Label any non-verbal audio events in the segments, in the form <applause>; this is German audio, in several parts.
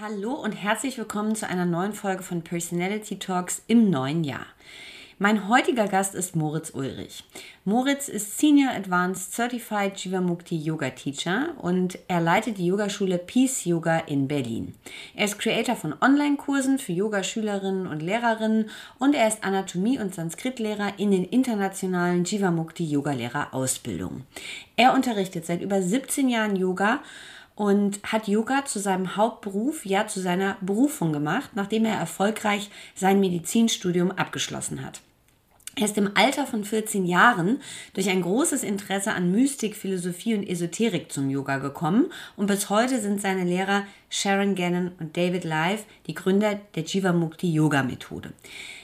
Hallo und herzlich willkommen zu einer neuen Folge von Personality Talks im neuen Jahr. Mein heutiger Gast ist Moritz Ulrich. Moritz ist Senior Advanced Certified Jivamukti Yoga Teacher und er leitet die Yogaschule Peace Yoga in Berlin. Er ist Creator von Online-Kursen für Yogaschülerinnen und Lehrerinnen und er ist Anatomie- und Sanskritlehrer in den internationalen Jivamukti Yoga Ausbildungen. Er unterrichtet seit über 17 Jahren Yoga und hat Yoga zu seinem Hauptberuf, ja zu seiner Berufung gemacht, nachdem er erfolgreich sein Medizinstudium abgeschlossen hat. Er ist im Alter von 14 Jahren durch ein großes Interesse an Mystik, Philosophie und Esoterik zum Yoga gekommen und bis heute sind seine Lehrer Sharon Gannon und David Live die Gründer der Jivamukti Yoga Methode.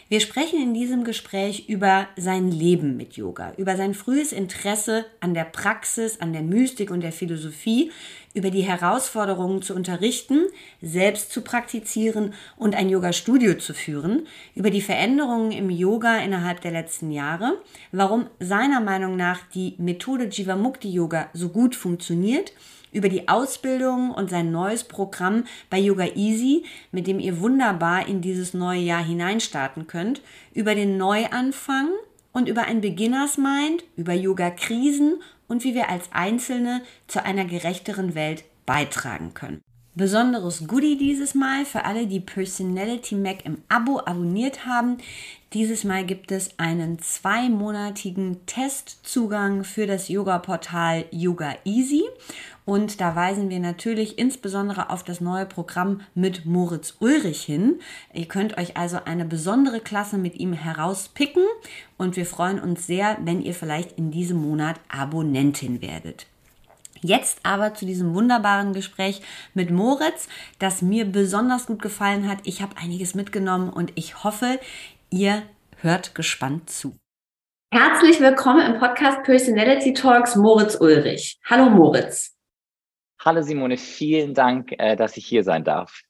Wir sprechen in diesem Gespräch über sein Leben mit Yoga, über sein frühes Interesse an der Praxis, an der Mystik und der Philosophie, über die Herausforderungen zu unterrichten, selbst zu praktizieren und ein Yoga-Studio zu führen, über die Veränderungen im Yoga innerhalb der letzten Jahre, warum seiner Meinung nach die Methode Jivamukti Yoga so gut funktioniert über die Ausbildung und sein neues Programm bei Yoga Easy, mit dem ihr wunderbar in dieses neue Jahr hineinstarten könnt, über den Neuanfang und über ein Beginners Mind, über Yoga Krisen und wie wir als Einzelne zu einer gerechteren Welt beitragen können. Besonderes Goodie dieses Mal für alle, die Personality Mac im Abo abonniert haben. Dieses Mal gibt es einen zweimonatigen Testzugang für das Yoga-Portal Yoga Easy. Und da weisen wir natürlich insbesondere auf das neue Programm mit Moritz Ulrich hin. Ihr könnt euch also eine besondere Klasse mit ihm herauspicken und wir freuen uns sehr, wenn ihr vielleicht in diesem Monat Abonnentin werdet. Jetzt aber zu diesem wunderbaren Gespräch mit Moritz, das mir besonders gut gefallen hat. Ich habe einiges mitgenommen und ich hoffe, ihr hört gespannt zu. Herzlich willkommen im Podcast Personality Talks Moritz Ulrich. Hallo Moritz. Hallo Simone, vielen Dank, äh, dass ich hier sein darf.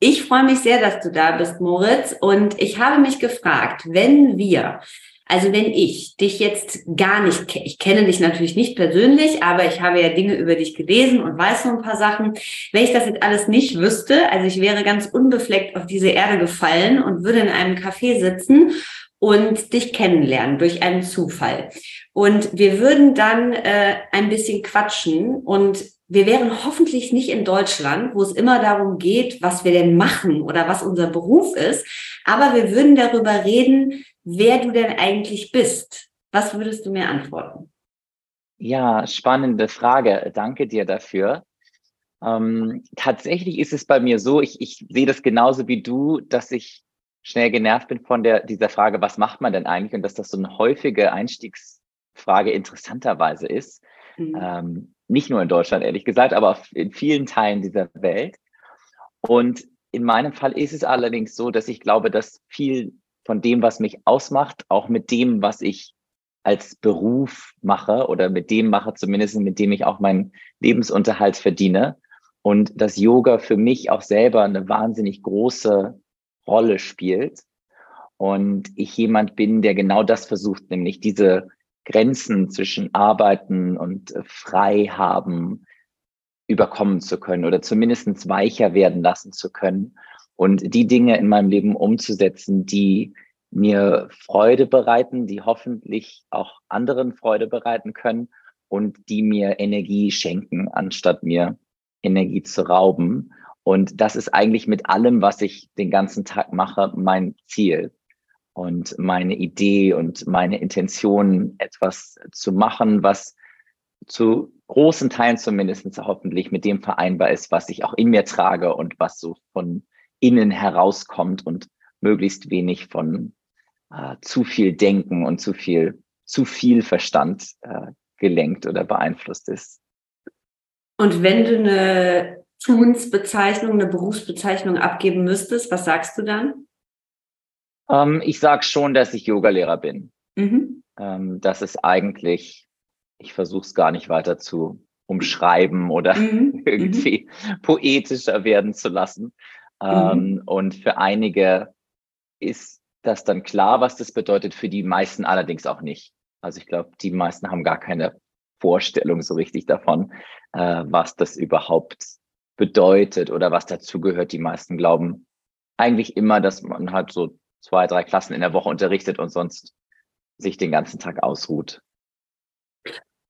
Ich freue mich sehr, dass du da bist, Moritz. Und ich habe mich gefragt, wenn wir, also wenn ich dich jetzt gar nicht, ich kenne dich natürlich nicht persönlich, aber ich habe ja Dinge über dich gelesen und weiß so ein paar Sachen. Wenn ich das jetzt alles nicht wüsste, also ich wäre ganz unbefleckt auf diese Erde gefallen und würde in einem Café sitzen und dich kennenlernen durch einen Zufall. Und wir würden dann äh, ein bisschen quatschen und wir wären hoffentlich nicht in Deutschland, wo es immer darum geht, was wir denn machen oder was unser Beruf ist, aber wir würden darüber reden, wer du denn eigentlich bist. Was würdest du mir antworten? Ja, spannende Frage. Danke dir dafür. Ähm, tatsächlich ist es bei mir so, ich, ich sehe das genauso wie du, dass ich schnell genervt bin von der, dieser Frage, was macht man denn eigentlich? Und dass das so eine häufige Einstiegsfrage interessanterweise ist. Mhm. Ähm, nicht nur in Deutschland, ehrlich gesagt, aber in vielen Teilen dieser Welt. Und in meinem Fall ist es allerdings so, dass ich glaube, dass viel von dem, was mich ausmacht, auch mit dem, was ich als Beruf mache oder mit dem mache, zumindest mit dem ich auch meinen Lebensunterhalt verdiene. Und dass Yoga für mich auch selber eine wahnsinnig große Rolle spielt. Und ich jemand bin, der genau das versucht, nämlich diese Grenzen zwischen Arbeiten und äh, frei haben überkommen zu können oder zumindest weicher werden lassen zu können und die Dinge in meinem Leben umzusetzen, die mir Freude bereiten, die hoffentlich auch anderen Freude bereiten können und die mir Energie schenken, anstatt mir Energie zu rauben. Und das ist eigentlich mit allem, was ich den ganzen Tag mache, mein Ziel und meine Idee und meine Intention, etwas zu machen, was zu großen Teilen zumindest hoffentlich mit dem vereinbar ist, was ich auch in mir trage und was so von innen herauskommt und möglichst wenig von äh, zu viel Denken und zu viel, zu viel Verstand äh, gelenkt oder beeinflusst ist. Und wenn du eine Tunsbezeichnung, eine Berufsbezeichnung abgeben müsstest, was sagst du dann? Ähm, ich sage schon, dass ich Yogalehrer bin. Mhm. Ähm, das ist eigentlich, ich versuche es gar nicht weiter zu umschreiben oder mhm. <laughs> irgendwie mhm. poetischer werden zu lassen. Ähm, mhm. Und für einige ist das dann klar, was das bedeutet, für die meisten allerdings auch nicht. Also ich glaube, die meisten haben gar keine Vorstellung so richtig davon, äh, was das überhaupt bedeutet oder was dazugehört. Die meisten glauben eigentlich immer, dass man halt so zwei, drei Klassen in der Woche unterrichtet und sonst sich den ganzen Tag ausruht.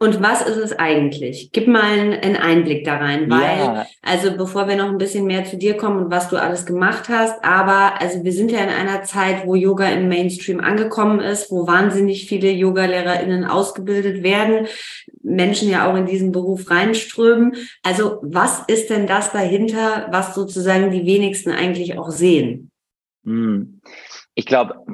Und was ist es eigentlich? Gib mal einen Einblick da rein, weil, ja. also bevor wir noch ein bisschen mehr zu dir kommen und was du alles gemacht hast, aber also wir sind ja in einer Zeit, wo Yoga im Mainstream angekommen ist, wo wahnsinnig viele Yoga-LehrerInnen ausgebildet werden, Menschen ja auch in diesen Beruf reinströmen. Also was ist denn das dahinter, was sozusagen die wenigsten eigentlich auch sehen? Hm. Ich glaube,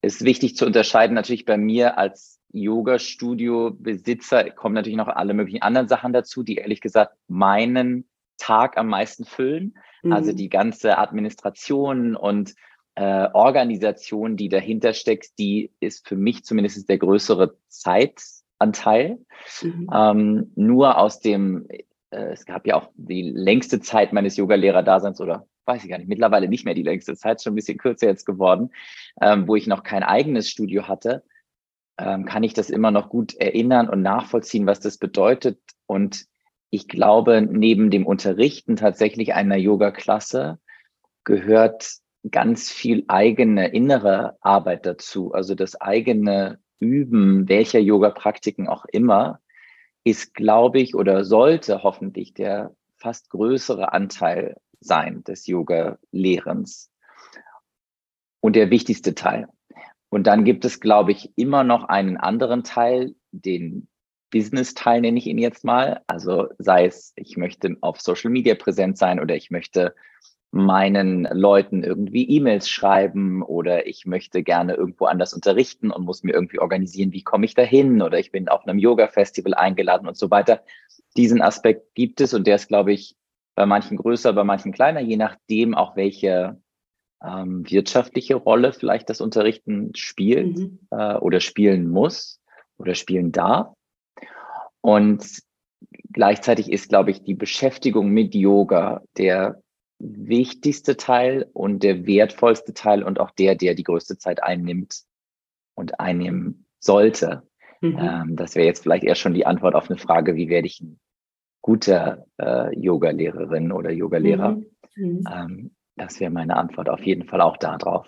es ist wichtig zu unterscheiden, natürlich bei mir als Yoga-Studio-Besitzer kommen natürlich noch alle möglichen anderen Sachen dazu, die ehrlich gesagt meinen Tag am meisten füllen. Also mhm. Also die ganze Administration und äh, Organisation, die dahinter steckt, die ist für mich zumindest der größere Zeitanteil. Mhm. Ähm, nur aus dem, äh, es gab ja auch die längste Zeit meines Yoga-Lehrer-Daseins oder weiß ich gar nicht, mittlerweile nicht mehr die längste Zeit, schon ein bisschen kürzer jetzt geworden, ähm, wo ich noch kein eigenes Studio hatte ähm, kann ich das immer noch gut erinnern und nachvollziehen, was das bedeutet. Und ich glaube, neben dem Unterrichten tatsächlich einer Yoga-Klasse gehört ganz viel eigene innere Arbeit dazu. Also das eigene Üben welcher Yoga-Praktiken auch immer ist, glaube ich, oder sollte hoffentlich der fast größere Anteil sein des Yoga-Lehrens und der wichtigste Teil. Und dann gibt es, glaube ich, immer noch einen anderen Teil, den Business-Teil nenne ich ihn jetzt mal. Also sei es, ich möchte auf Social Media präsent sein oder ich möchte meinen Leuten irgendwie E-Mails schreiben oder ich möchte gerne irgendwo anders unterrichten und muss mir irgendwie organisieren, wie komme ich da hin oder ich bin auf einem Yoga-Festival eingeladen und so weiter. Diesen Aspekt gibt es und der ist, glaube ich, bei manchen größer, bei manchen kleiner, je nachdem auch welche ähm, wirtschaftliche Rolle vielleicht das Unterrichten spielt mhm. äh, oder spielen muss oder spielen darf. Und gleichzeitig ist, glaube ich, die Beschäftigung mit Yoga der wichtigste Teil und der wertvollste Teil und auch der, der die größte Zeit einnimmt und einnehmen sollte. Mhm. Ähm, das wäre jetzt vielleicht eher schon die Antwort auf eine Frage, wie werde ich ein guter äh, Yoga-Lehrerin oder Yoga-Lehrer? Mhm. Mhm. Ähm, das wäre meine Antwort auf jeden Fall auch darauf.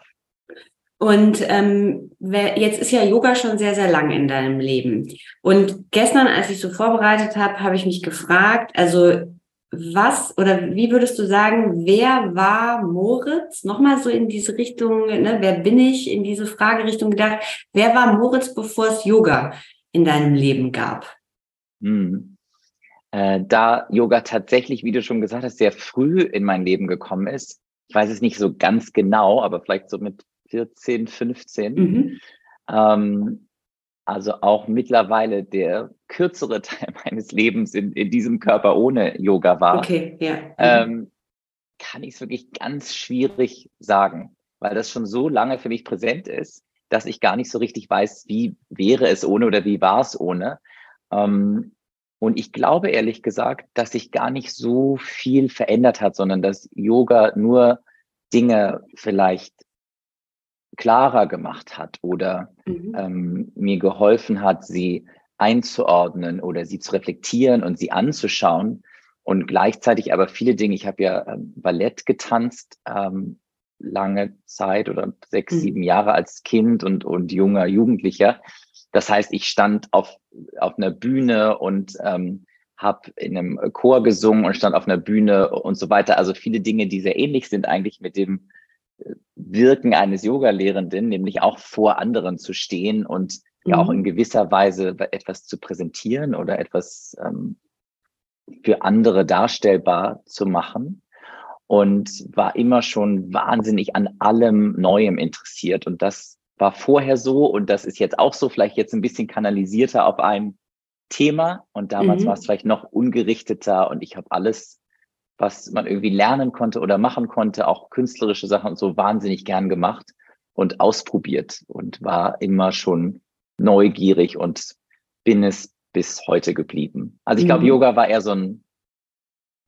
Und ähm, wer, jetzt ist ja Yoga schon sehr, sehr lang in deinem Leben. Und gestern, als ich so vorbereitet habe, habe ich mich gefragt, also was oder wie würdest du sagen, wer war Moritz? Nochmal so in diese Richtung, ne, wer bin ich, in diese Fragerichtung gedacht, wer war Moritz, bevor es Yoga in deinem Leben gab? Hm. Äh, da Yoga tatsächlich, wie du schon gesagt hast, sehr früh in mein Leben gekommen ist, ich weiß es nicht so ganz genau, aber vielleicht so mit 14, 15. Mhm. Ähm, also auch mittlerweile der kürzere <laughs> Teil meines Lebens in, in diesem Körper ohne Yoga war. Okay, ja. Mhm. Ähm, kann ich es wirklich ganz schwierig sagen, weil das schon so lange für mich präsent ist, dass ich gar nicht so richtig weiß, wie wäre es ohne oder wie war es ohne. Ähm, und ich glaube ehrlich gesagt, dass sich gar nicht so viel verändert hat, sondern dass Yoga nur Dinge vielleicht klarer gemacht hat oder mhm. ähm, mir geholfen hat, sie einzuordnen oder sie zu reflektieren und sie anzuschauen. Und gleichzeitig aber viele Dinge, ich habe ja ähm, Ballett getanzt, ähm, lange Zeit oder sechs, mhm. sieben Jahre als Kind und, und junger Jugendlicher. Das heißt, ich stand auf, auf einer Bühne und ähm, habe in einem Chor gesungen und stand auf einer Bühne und so weiter. Also viele Dinge, die sehr ähnlich sind eigentlich mit dem Wirken eines Yoga-Lehrenden, nämlich auch vor anderen zu stehen und mhm. ja auch in gewisser Weise etwas zu präsentieren oder etwas ähm, für andere darstellbar zu machen. Und war immer schon wahnsinnig an allem Neuem interessiert. Und das war vorher so und das ist jetzt auch so, vielleicht jetzt ein bisschen kanalisierter auf einem Thema und damals mhm. war es vielleicht noch ungerichteter und ich habe alles, was man irgendwie lernen konnte oder machen konnte, auch künstlerische Sachen und so wahnsinnig gern gemacht und ausprobiert und war immer schon neugierig und bin es bis heute geblieben. Also ich glaube, mhm. Yoga war eher so ein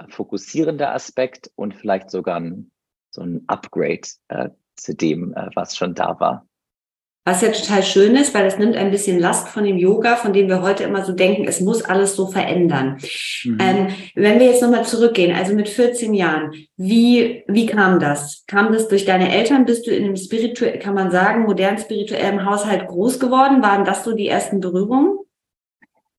fokussierender Aspekt und vielleicht sogar ein, so ein Upgrade äh, zu dem, äh, was schon da war. Was ja total schön ist, weil es nimmt ein bisschen Last von dem Yoga, von dem wir heute immer so denken, es muss alles so verändern. Mhm. Ähm, wenn wir jetzt nochmal zurückgehen, also mit 14 Jahren, wie, wie kam das? Kam das durch deine Eltern? Bist du in einem spirituell, kann man sagen, modern spirituellen Haushalt groß geworden? Waren das so die ersten Berührungen?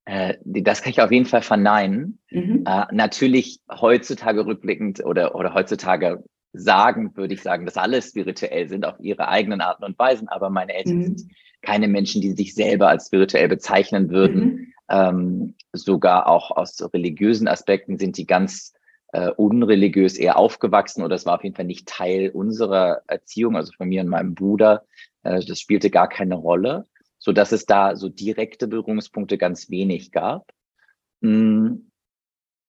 Äh, das kann ich auf jeden Fall verneinen. Mhm. Äh, natürlich heutzutage rückblickend oder, oder heutzutage sagen, würde ich sagen, dass alle spirituell sind auf ihre eigenen Arten und Weisen, aber meine Eltern mhm. sind keine Menschen, die sich selber als spirituell bezeichnen würden. Mhm. Ähm, sogar auch aus religiösen Aspekten sind die ganz äh, unreligiös eher aufgewachsen oder es war auf jeden Fall nicht Teil unserer Erziehung, also von mir und meinem Bruder. Äh, das spielte gar keine Rolle, so dass es da so direkte Berührungspunkte ganz wenig gab. Mhm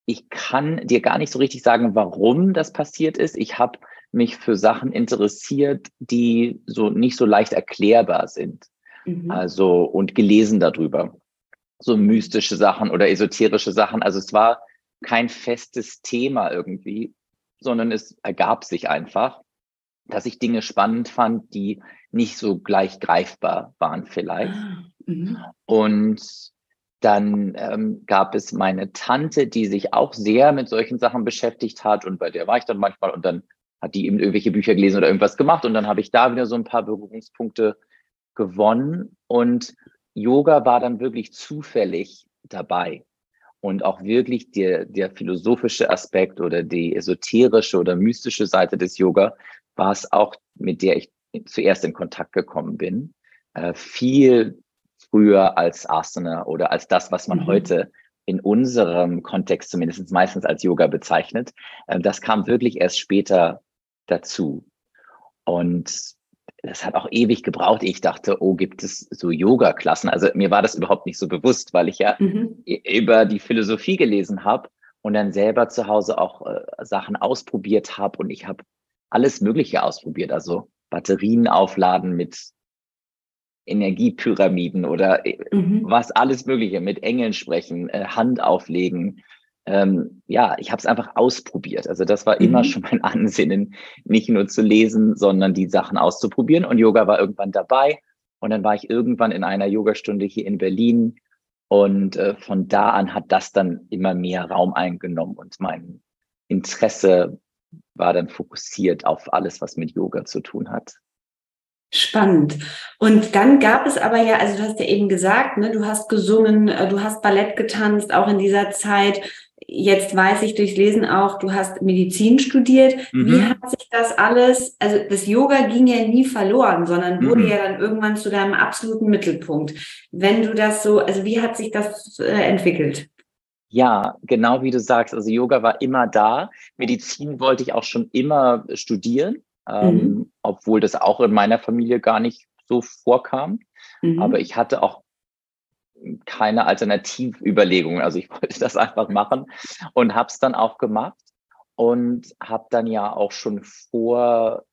ich kann dir gar nicht so richtig sagen, warum das passiert ist. Ich habe mich für Sachen interessiert, die so nicht so leicht erklärbar sind. Mhm. Also und gelesen darüber. So mystische Sachen oder esoterische Sachen. Also es war kein festes Thema irgendwie, sondern es ergab sich einfach, dass ich Dinge spannend fand, die nicht so gleich greifbar waren vielleicht. Ah, mhm. Und dann ähm, gab es meine Tante, die sich auch sehr mit solchen Sachen beschäftigt hat und bei der war ich dann manchmal und dann hat die eben irgendwelche Bücher gelesen oder irgendwas gemacht und dann habe ich da wieder so ein paar Berührungspunkte gewonnen und Yoga war dann wirklich zufällig dabei und auch wirklich der, der philosophische Aspekt oder die esoterische oder mystische Seite des Yoga war es auch, mit der ich zuerst in Kontakt gekommen bin. Äh, viel früher als Asana oder als das, was man mhm. heute in unserem Kontext zumindest meistens als Yoga bezeichnet. Ähm, das kam wirklich erst später dazu. Und das hat auch ewig gebraucht. Ich dachte, oh, gibt es so Yoga-Klassen? Also mir war das überhaupt nicht so bewusst, weil ich ja mhm. über die Philosophie gelesen habe und dann selber zu Hause auch äh, Sachen ausprobiert habe und ich habe alles Mögliche ausprobiert. Also Batterien aufladen mit Energiepyramiden oder äh, mhm. was alles Mögliche, mit Engeln sprechen, äh, Hand auflegen. Ähm, ja, ich habe es einfach ausprobiert. Also das war mhm. immer schon mein <laughs> Ansinnen, nicht nur zu lesen, sondern die Sachen auszuprobieren. Und Yoga war irgendwann dabei. Und dann war ich irgendwann in einer Yogastunde hier in Berlin. Und äh, von da an hat das dann immer mehr Raum eingenommen und mein Interesse war dann fokussiert auf alles, was mit Yoga zu tun hat. Spannend. Und dann gab es aber ja, also du hast ja eben gesagt, ne, du hast gesungen, äh, du hast Ballett getanzt, auch in dieser Zeit. Jetzt weiß ich durchs Lesen auch, du hast Medizin studiert. Mhm. Wie hat sich das alles, also das Yoga ging ja nie verloren, sondern wurde mhm. ja dann irgendwann zu deinem absoluten Mittelpunkt. Wenn du das so, also wie hat sich das äh, entwickelt? Ja, genau wie du sagst. Also Yoga war immer da. Medizin wollte ich auch schon immer studieren ähm, mhm. obwohl das auch in meiner Familie gar nicht so vorkam. Mhm. Aber ich hatte auch keine Alternativüberlegungen. Also ich <laughs> wollte das einfach machen und habe es dann auch gemacht und habe dann ja auch schon vor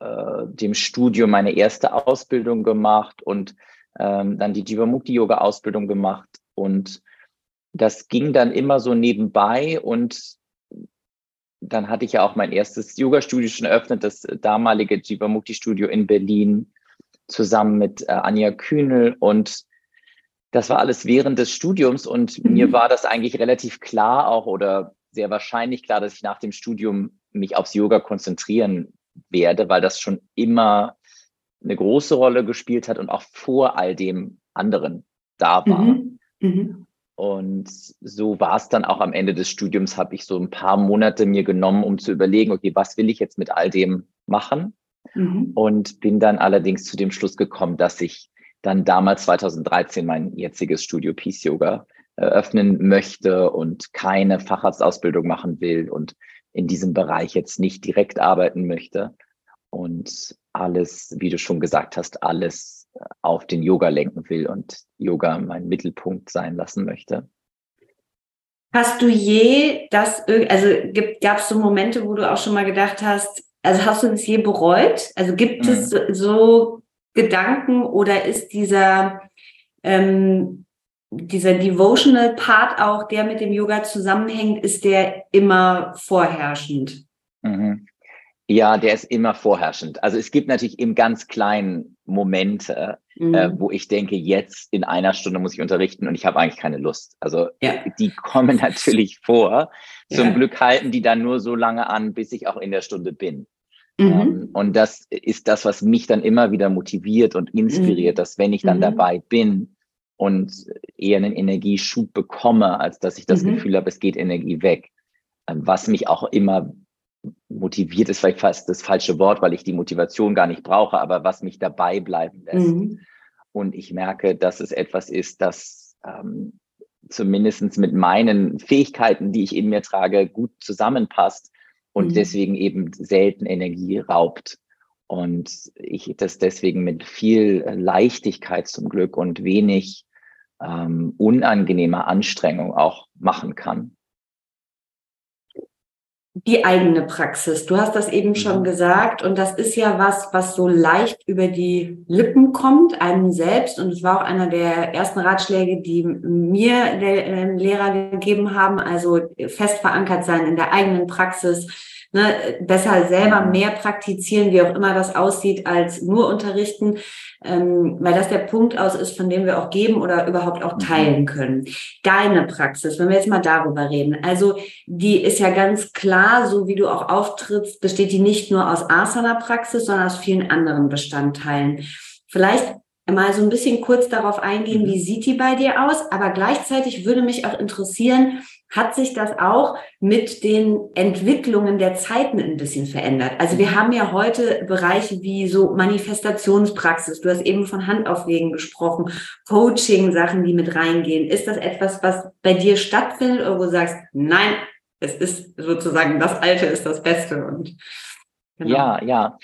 äh, dem Studium meine erste Ausbildung gemacht und ähm, dann die Jivamukti Yoga Ausbildung gemacht und das ging dann immer so nebenbei und dann hatte ich ja auch mein erstes Yoga-Studio schon eröffnet, das damalige Jivamukti-Studio in Berlin, zusammen mit äh, Anja Kühnel. Und das war alles während des Studiums. Und mhm. mir war das eigentlich relativ klar auch oder sehr wahrscheinlich klar, dass ich nach dem Studium mich aufs Yoga konzentrieren werde, weil das schon immer eine große Rolle gespielt hat und auch vor all dem anderen da war. Mhm. Mhm. Und so war es dann auch am Ende des Studiums, habe ich so ein paar Monate mir genommen, um zu überlegen, okay, was will ich jetzt mit all dem machen? Mhm. Und bin dann allerdings zu dem Schluss gekommen, dass ich dann damals 2013 mein jetziges Studio Peace Yoga eröffnen möchte und keine Facharztausbildung machen will und in diesem Bereich jetzt nicht direkt arbeiten möchte und alles, wie du schon gesagt hast, alles auf den Yoga lenken will und Yoga mein Mittelpunkt sein lassen möchte. Hast du je das, also gab es so Momente, wo du auch schon mal gedacht hast, also hast du das je bereut? Also gibt mhm. es so Gedanken oder ist dieser, ähm, dieser devotional Part auch, der mit dem Yoga zusammenhängt, ist der immer vorherrschend? Mhm. Ja, der ist immer vorherrschend. Also es gibt natürlich im ganz kleinen Momente, äh, mhm. äh, wo ich denke, jetzt in einer Stunde muss ich unterrichten und ich habe eigentlich keine Lust. Also ja. die kommen <laughs> natürlich vor. Zum ja. Glück halten die dann nur so lange an, bis ich auch in der Stunde bin. Mhm. Ähm, und das ist das, was mich dann immer wieder motiviert und inspiriert, mhm. dass wenn ich dann mhm. dabei bin und eher einen Energieschub bekomme, als dass ich das mhm. Gefühl habe, es geht Energie weg. Ähm, was mich auch immer motiviert ist vielleicht fast das falsche Wort, weil ich die Motivation gar nicht brauche, aber was mich dabei bleiben lässt. Mhm. Und ich merke, dass es etwas ist, das ähm, zumindest mit meinen Fähigkeiten, die ich in mir trage, gut zusammenpasst und mhm. deswegen eben selten Energie raubt. Und ich das deswegen mit viel Leichtigkeit zum Glück und wenig ähm, unangenehmer Anstrengung auch machen kann die eigene Praxis. Du hast das eben schon mhm. gesagt und das ist ja was, was so leicht über die Lippen kommt, einem selbst. Und es war auch einer der ersten Ratschläge, die mir der Lehrer gegeben haben. Also fest verankert sein in der eigenen Praxis, ne, besser selber mehr praktizieren, wie auch immer das aussieht, als nur unterrichten, ähm, weil das der Punkt aus ist, von dem wir auch geben oder überhaupt auch mhm. teilen können. Deine Praxis, wenn wir jetzt mal darüber reden, also die ist ja ganz klar, so wie du auch auftrittst, besteht die nicht nur aus Asana-Praxis, sondern aus vielen anderen Bestandteilen. Vielleicht mal so ein bisschen kurz darauf eingehen, mhm. wie sieht die bei dir aus, aber gleichzeitig würde mich auch interessieren, hat sich das auch mit den Entwicklungen der Zeiten ein bisschen verändert. Also wir haben ja heute Bereiche wie so Manifestationspraxis. Du hast eben von Handauflegen gesprochen, Coaching, Sachen, die mit reingehen. Ist das etwas, was bei dir stattfindet oder wo du sagst, nein, es ist sozusagen das Alte ist das Beste und genau. ja, ja.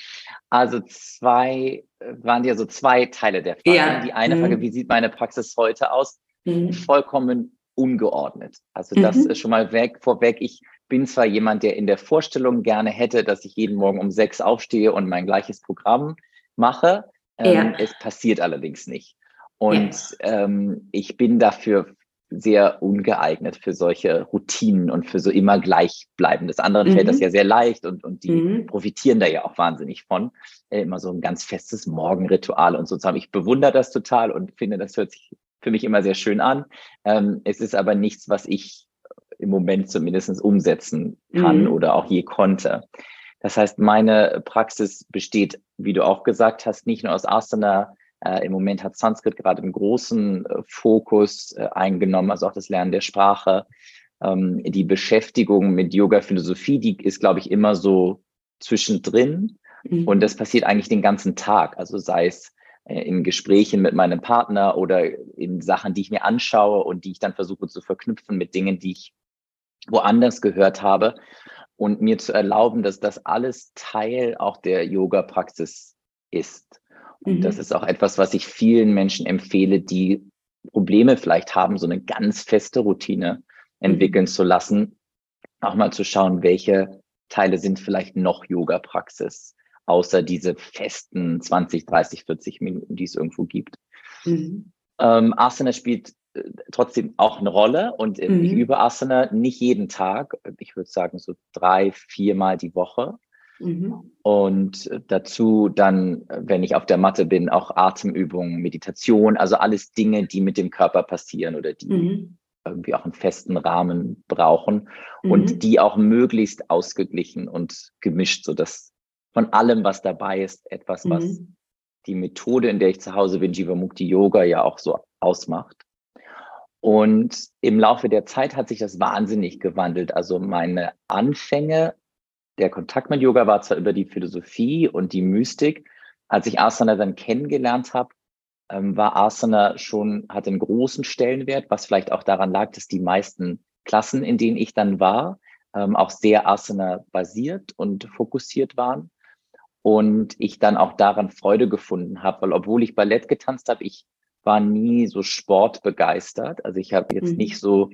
Also zwei waren ja so zwei Teile der Frage. Ja. Die eine Frage, mhm. wie sieht meine Praxis heute aus? Mhm. Vollkommen ungeordnet. Also das mhm. ist schon mal weg, vorweg. Ich bin zwar jemand, der in der Vorstellung gerne hätte, dass ich jeden Morgen um sechs aufstehe und mein gleiches Programm mache. Ähm, ja. Es passiert allerdings nicht. Und ja. ähm, ich bin dafür sehr ungeeignet für solche Routinen und für so immer gleichbleibendes. Anderen mhm. fällt das mhm. ja sehr leicht und, und die mhm. profitieren da ja auch wahnsinnig von. Äh, immer so ein ganz festes Morgenritual und so Ich bewundere das total und finde, das hört sich für mich immer sehr schön an. Ähm, es ist aber nichts, was ich im Moment zumindest umsetzen kann mhm. oder auch je konnte. Das heißt, meine Praxis besteht, wie du auch gesagt hast, nicht nur aus Asana. Äh, Im Moment hat Sanskrit gerade einen großen äh, Fokus äh, eingenommen, also auch das Lernen der Sprache. Ähm, die Beschäftigung mit Yoga-Philosophie, die ist, glaube ich, immer so zwischendrin. Mhm. Und das passiert eigentlich den ganzen Tag. Also sei es in Gesprächen mit meinem Partner oder in Sachen, die ich mir anschaue und die ich dann versuche zu verknüpfen mit Dingen, die ich woanders gehört habe und mir zu erlauben, dass das alles Teil auch der Yoga-Praxis ist. Und mhm. das ist auch etwas, was ich vielen Menschen empfehle, die Probleme vielleicht haben, so eine ganz feste Routine entwickeln mhm. zu lassen, auch mal zu schauen, welche Teile sind vielleicht noch Yoga-Praxis außer diese festen 20, 30, 40 Minuten, die es irgendwo gibt. Mhm. Ähm, Asana spielt äh, trotzdem auch eine Rolle und äh, mhm. ich übe Asana nicht jeden Tag. Ich würde sagen so drei, viermal die Woche. Mhm. Und dazu dann, wenn ich auf der Matte bin, auch Atemübungen, Meditation, also alles Dinge, die mit dem Körper passieren oder die mhm. irgendwie auch einen festen Rahmen brauchen und mhm. die auch möglichst ausgeglichen und gemischt, sodass von allem, was dabei ist, etwas, mhm. was die Methode, in der ich zu Hause bin, Jivamukti Yoga, ja auch so ausmacht. Und im Laufe der Zeit hat sich das wahnsinnig gewandelt. Also meine Anfänge der Kontakt mit Yoga war zwar über die Philosophie und die Mystik. Als ich Asana dann kennengelernt habe, ähm, war Asana schon, hatte einen großen Stellenwert, was vielleicht auch daran lag, dass die meisten Klassen, in denen ich dann war, ähm, auch sehr Asana-basiert und fokussiert waren. Und ich dann auch daran Freude gefunden habe, weil obwohl ich Ballett getanzt habe, ich war nie so sportbegeistert. Also ich habe jetzt mhm. nicht so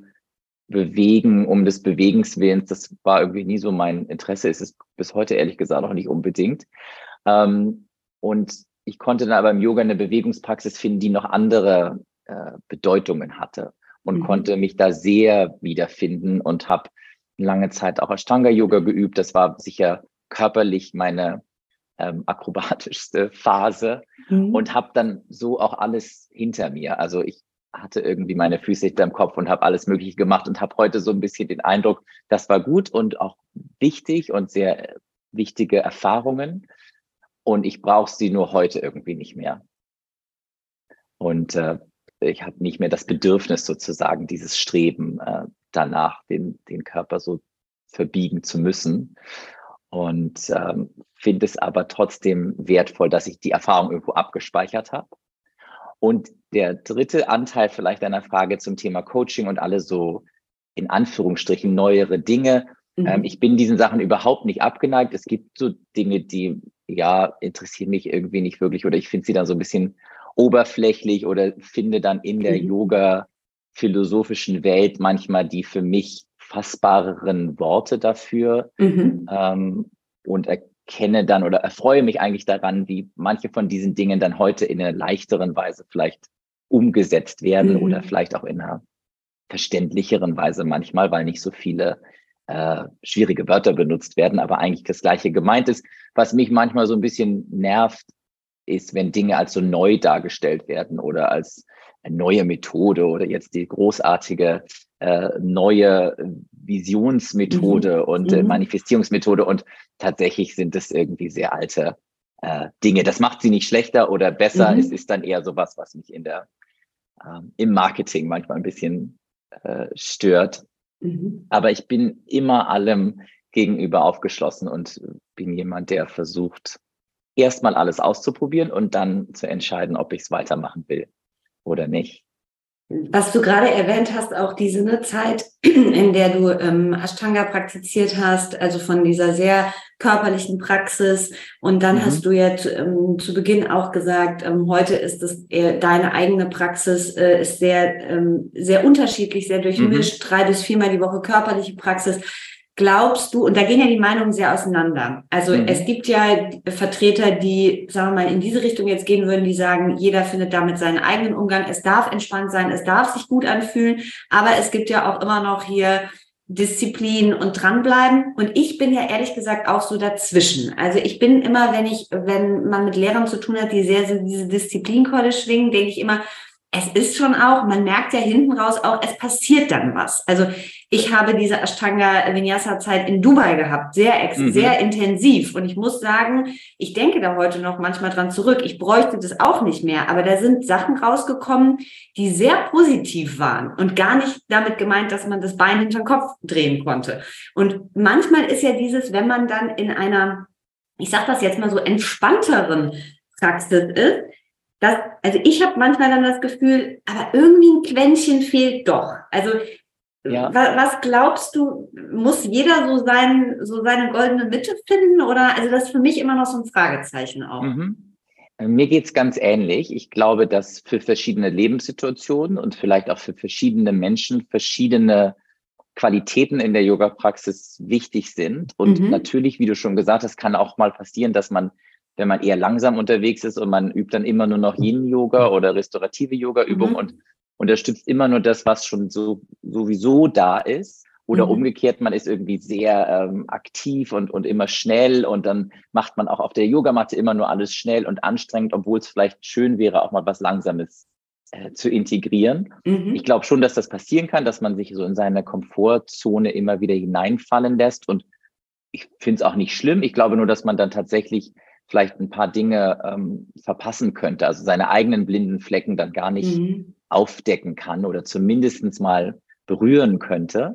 bewegen um des Bewegens Willens. Das war irgendwie nie so mein Interesse. Ist es bis heute ehrlich gesagt auch nicht unbedingt. Ähm, und ich konnte dann aber im Yoga eine Bewegungspraxis finden, die noch andere äh, Bedeutungen hatte und mhm. konnte mich da sehr wiederfinden und habe lange Zeit auch Ashtanga-Yoga geübt. Das war sicher körperlich meine ähm, akrobatischste Phase mhm. und habe dann so auch alles hinter mir. Also ich hatte irgendwie meine Füße hinter im Kopf und habe alles Mögliche gemacht und habe heute so ein bisschen den Eindruck, das war gut und auch wichtig und sehr wichtige Erfahrungen. Und ich brauche sie nur heute irgendwie nicht mehr. Und äh, ich habe nicht mehr das Bedürfnis sozusagen, dieses Streben äh, danach, den, den Körper so verbiegen zu müssen. Und ähm, finde es aber trotzdem wertvoll, dass ich die Erfahrung irgendwo abgespeichert habe. Und der dritte Anteil vielleicht deiner Frage zum Thema Coaching und alle so in Anführungsstrichen neuere Dinge. Mhm. Ähm, ich bin diesen Sachen überhaupt nicht abgeneigt. Es gibt so Dinge, die ja interessieren mich irgendwie nicht wirklich oder ich finde sie dann so ein bisschen oberflächlich oder finde dann in der mhm. Yoga philosophischen Welt manchmal die für mich fassbareren Worte dafür mhm. ähm, und erkenne dann oder erfreue mich eigentlich daran, wie manche von diesen Dingen dann heute in einer leichteren Weise vielleicht umgesetzt werden mhm. oder vielleicht auch in einer verständlicheren Weise manchmal, weil nicht so viele äh, schwierige Wörter benutzt werden, aber eigentlich das Gleiche gemeint ist. Was mich manchmal so ein bisschen nervt, ist, wenn Dinge als so neu dargestellt werden oder als eine neue Methode oder jetzt die großartige äh, neue Visionsmethode mhm. und äh, mhm. Manifestierungsmethode. Und tatsächlich sind es irgendwie sehr alte äh, Dinge. Das macht sie nicht schlechter oder besser. Mhm. Es ist dann eher sowas, was mich in der ähm, im Marketing manchmal ein bisschen äh, stört. Mhm. Aber ich bin immer allem gegenüber aufgeschlossen und bin jemand, der versucht, erstmal alles auszuprobieren und dann zu entscheiden, ob ich es weitermachen will oder nicht. Was du gerade erwähnt hast, auch diese ne, Zeit, <clears throat> in der du ähm, Ashtanga praktiziert hast, also von dieser sehr körperlichen Praxis. Und dann mhm. hast du ja zu, ähm, zu Beginn auch gesagt, ähm, heute ist es eher, deine eigene Praxis äh, ist sehr, ähm, sehr unterschiedlich, sehr durchmischt, mhm. drei bis viermal die Woche körperliche Praxis. Glaubst du, und da gehen ja die Meinungen sehr auseinander. Also mhm. es gibt ja Vertreter, die, sagen wir mal, in diese Richtung jetzt gehen würden, die sagen, jeder findet damit seinen eigenen Umgang. Es darf entspannt sein, es darf sich gut anfühlen, aber es gibt ja auch immer noch hier Disziplin und dranbleiben. Und ich bin ja ehrlich gesagt auch so dazwischen. Also ich bin immer, wenn ich, wenn man mit Lehrern zu tun hat, die sehr so diese Disziplinkeule schwingen, denke ich immer, es ist schon auch, man merkt ja hinten raus auch, es passiert dann was. Also ich habe diese Ashtanga Vinyasa Zeit in Dubai gehabt, sehr, mhm. sehr intensiv. Und ich muss sagen, ich denke da heute noch manchmal dran zurück. Ich bräuchte das auch nicht mehr. Aber da sind Sachen rausgekommen, die sehr positiv waren und gar nicht damit gemeint, dass man das Bein hinter den Kopf drehen konnte. Und manchmal ist ja dieses, wenn man dann in einer, ich sag das jetzt mal so entspannteren Praxis ist, das, also ich habe manchmal dann das Gefühl, aber irgendwie ein Quäntchen fehlt doch. Also ja. was, glaubst du, muss jeder so, sein, so seine goldene Mitte finden? Oder also das ist für mich immer noch so ein Fragezeichen auch. Mhm. Äh, mir geht's ganz ähnlich. Ich glaube, dass für verschiedene Lebenssituationen und vielleicht auch für verschiedene Menschen verschiedene Qualitäten in der Yoga-Praxis wichtig sind. Und mhm. natürlich, wie du schon gesagt hast, kann auch mal passieren, dass man wenn man eher langsam unterwegs ist und man übt dann immer nur noch Yin-Yoga oder restaurative Yoga-Übungen mhm. und unterstützt immer nur das, was schon so sowieso da ist. Oder mhm. umgekehrt, man ist irgendwie sehr ähm, aktiv und, und immer schnell und dann macht man auch auf der Yogamatte immer nur alles schnell und anstrengend, obwohl es vielleicht schön wäre, auch mal was Langsames äh, zu integrieren. Mhm. Ich glaube schon, dass das passieren kann, dass man sich so in seine Komfortzone immer wieder hineinfallen lässt und ich finde es auch nicht schlimm. Ich glaube nur, dass man dann tatsächlich vielleicht ein paar Dinge ähm, verpassen könnte, also seine eigenen blinden Flecken dann gar nicht mhm. Aufdecken kann oder zumindestens mal berühren könnte.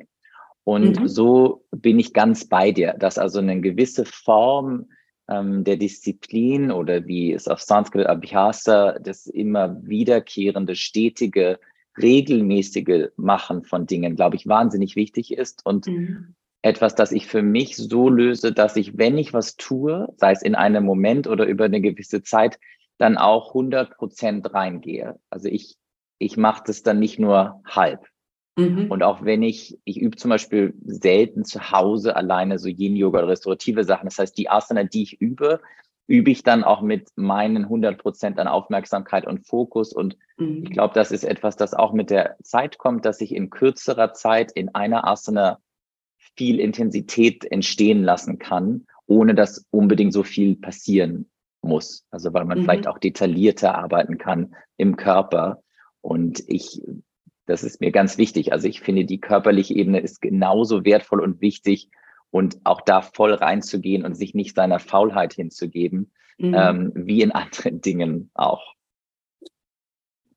Und mhm. so bin ich ganz bei dir, dass also eine gewisse Form ähm, der Disziplin oder wie es auf Sanskrit Abhyasa, das immer wiederkehrende, stetige, regelmäßige Machen von Dingen, glaube ich, wahnsinnig wichtig ist und mhm. etwas, das ich für mich so löse, dass ich, wenn ich was tue, sei es in einem Moment oder über eine gewisse Zeit, dann auch 100 Prozent reingehe. Also ich, ich mache das dann nicht nur halb. Mhm. Und auch wenn ich, ich übe zum Beispiel selten zu Hause alleine so Yin-Yoga oder restaurative Sachen. Das heißt, die Asana, die ich übe, übe ich dann auch mit meinen 100 Prozent an Aufmerksamkeit und Fokus. Und mhm. ich glaube, das ist etwas, das auch mit der Zeit kommt, dass ich in kürzerer Zeit in einer Asana viel Intensität entstehen lassen kann, ohne dass unbedingt so viel passieren muss. Also weil man mhm. vielleicht auch detaillierter arbeiten kann im Körper. Und ich das ist mir ganz wichtig. Also ich finde, die körperliche Ebene ist genauso wertvoll und wichtig und auch da voll reinzugehen und sich nicht seiner Faulheit hinzugeben, mhm. ähm, wie in <laughs> anderen Dingen auch.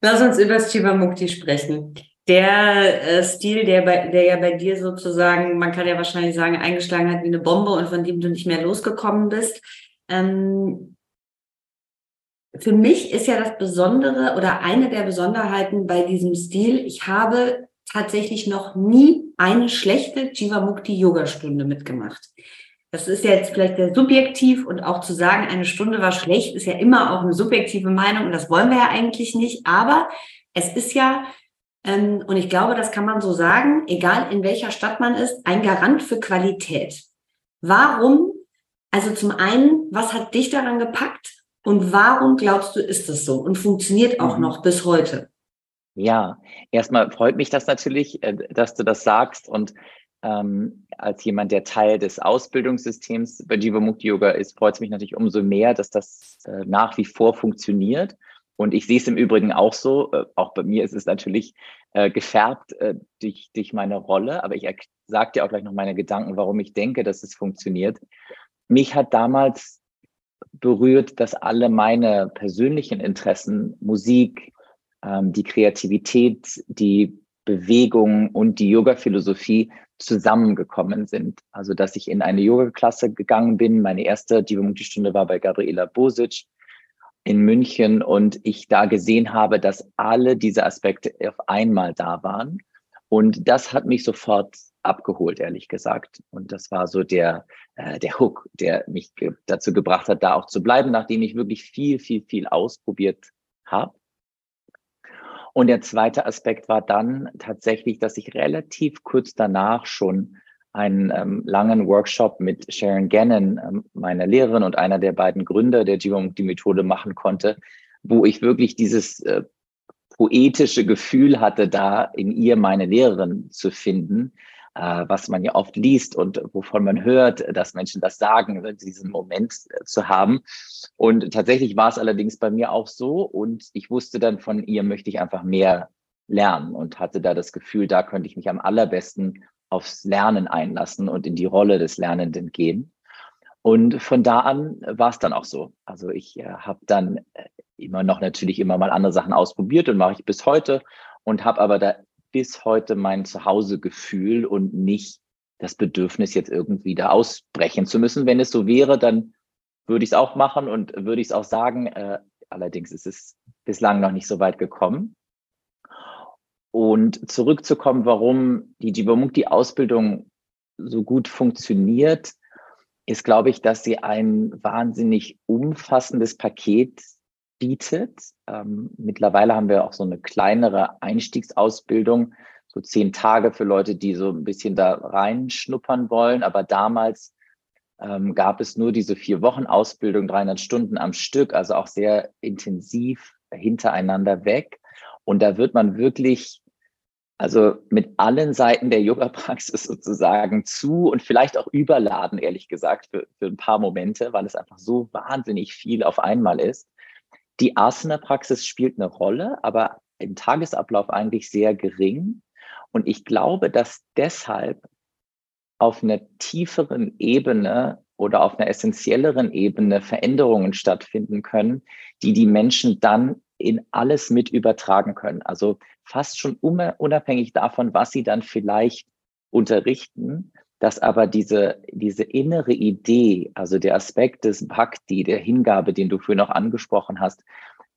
Lass uns über Shivamukti sprechen. Der äh, Stil, der, bei, der ja bei dir sozusagen, man kann ja wahrscheinlich sagen, eingeschlagen hat wie eine Bombe und von dem du nicht mehr losgekommen bist. Ähm, für mich ist ja das Besondere oder eine der Besonderheiten bei diesem Stil, ich habe tatsächlich noch nie eine schlechte Jivamukti Yoga Stunde mitgemacht. Das ist ja jetzt vielleicht sehr subjektiv und auch zu sagen, eine Stunde war schlecht, ist ja immer auch eine subjektive Meinung und das wollen wir ja eigentlich nicht. Aber es ist ja, ähm, und ich glaube, das kann man so sagen, egal in welcher Stadt man ist, ein Garant für Qualität. Warum? Also zum einen, was hat dich daran gepackt? Und warum glaubst du, ist das so und funktioniert auch mhm. noch bis heute? Ja, erstmal freut mich das natürlich, äh, dass du das sagst. Und ähm, als jemand, der Teil des Ausbildungssystems bei Jivamukti Yoga ist, freut es mich natürlich umso mehr, dass das äh, nach wie vor funktioniert. Und ich sehe es im Übrigen auch so. Äh, auch bei mir ist es natürlich äh, gefärbt äh, durch, durch meine Rolle. Aber ich sage dir auch gleich noch meine Gedanken, warum ich denke, dass es funktioniert. Mich hat damals berührt, dass alle meine persönlichen Interessen, Musik, ähm, die Kreativität, die Bewegung und die Yoga-Philosophie zusammengekommen sind. Also, dass ich in eine Yoga-Klasse gegangen bin. Meine erste Divamukti-Stunde war bei Gabriela Bosic in München und ich da gesehen habe, dass alle diese Aspekte auf einmal da waren. Und das hat mich sofort abgeholt, ehrlich gesagt. Und das war so der, äh, der Hook, der mich ge dazu gebracht hat, da auch zu bleiben, nachdem ich wirklich viel, viel, viel ausprobiert habe. Und der zweite Aspekt war dann tatsächlich, dass ich relativ kurz danach schon einen ähm, langen Workshop mit Sharon Gannon, ähm, meiner Lehrerin und einer der beiden Gründer der die Methode machen konnte, wo ich wirklich dieses äh, poetische Gefühl hatte, da in ihr meine Lehrerin zu finden, was man ja oft liest und wovon man hört, dass Menschen das sagen, diesen Moment äh, zu haben. Und tatsächlich war es allerdings bei mir auch so und ich wusste dann von ihr möchte ich einfach mehr lernen und hatte da das Gefühl, da könnte ich mich am allerbesten aufs Lernen einlassen und in die Rolle des Lernenden gehen. Und von da an war es dann auch so. Also ich äh, habe dann äh, immer noch natürlich immer mal andere Sachen ausprobiert und mache ich bis heute und habe aber da bis heute mein Zuhausegefühl und nicht das Bedürfnis, jetzt irgendwie da ausbrechen zu müssen. Wenn es so wäre, dann würde ich es auch machen und würde ich es auch sagen. Äh, allerdings ist es bislang noch nicht so weit gekommen. Und zurückzukommen, warum die Jivamukti-Ausbildung so gut funktioniert, ist, glaube ich, dass sie ein wahnsinnig umfassendes Paket bietet. Ähm, mittlerweile haben wir auch so eine kleinere Einstiegsausbildung, so zehn Tage für Leute, die so ein bisschen da reinschnuppern wollen. Aber damals ähm, gab es nur diese vier Wochen Ausbildung, 300 Stunden am Stück, also auch sehr intensiv hintereinander weg. Und da wird man wirklich, also mit allen Seiten der Yoga-Praxis <laughs> sozusagen zu und vielleicht auch überladen, ehrlich gesagt, für, für ein paar Momente, weil es einfach so wahnsinnig viel auf einmal ist. Die Asana-Praxis spielt eine Rolle, aber im Tagesablauf eigentlich sehr gering. Und ich glaube, dass deshalb auf einer tieferen Ebene oder auf einer essentielleren Ebene Veränderungen stattfinden können, die die Menschen dann in alles mit übertragen können. Also fast schon unabhängig davon, was sie dann vielleicht unterrichten, dass aber diese, diese innere Idee, also der Aspekt des Bhakti, der Hingabe, den du früher noch angesprochen hast,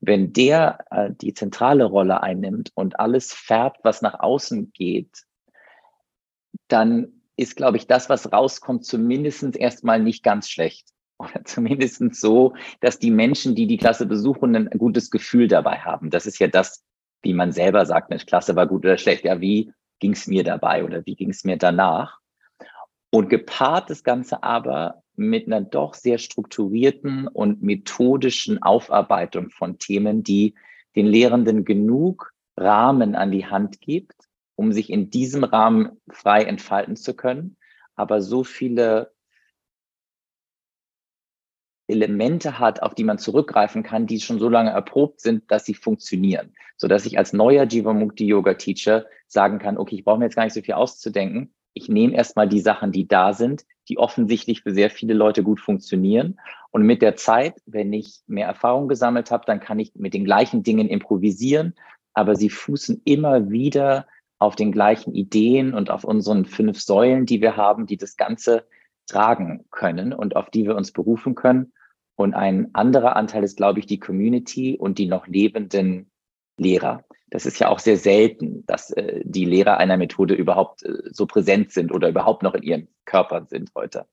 wenn der äh, die zentrale Rolle einnimmt und alles färbt, was nach außen geht, dann ist, glaube ich, das, was rauskommt, zumindest erstmal nicht ganz schlecht. <laughs> Oder zumindest so, dass die Menschen, die die Klasse besuchen, ein gutes Gefühl dabei haben. Das ist ja das, wie man selber sagt, eine Klasse war gut oder schlecht. Ja, wie ging es mir dabei oder wie ging es mir danach? Und gepaart das Ganze aber mit einer doch sehr strukturierten und methodischen Aufarbeitung von Themen, die den Lehrenden genug Rahmen an die Hand gibt, um sich in diesem Rahmen frei entfalten zu können, aber so viele Elemente hat, auf die man zurückgreifen kann, die schon so lange erprobt sind, dass sie funktionieren. So dass ich als neuer Jivamukti Yoga Teacher sagen kann, okay, ich brauche mir jetzt gar nicht so viel auszudenken ich nehme erstmal die Sachen, die da sind, die offensichtlich für sehr viele Leute gut funktionieren. Und mit der Zeit, wenn ich mehr Erfahrung gesammelt habe, dann kann ich mit den gleichen Dingen improvisieren, aber sie fußen immer wieder auf den gleichen Ideen und auf unseren fünf Säulen, die wir haben, die das Ganze tragen können und auf die wir uns berufen können. Und ein anderer Anteil ist, glaube ich, die Community und die noch lebenden Lehrer das ist ja auch sehr selten, dass äh, die Lehrer einer Methode überhaupt äh, so präsent sind oder überhaupt noch in ihren Körpern sind heute.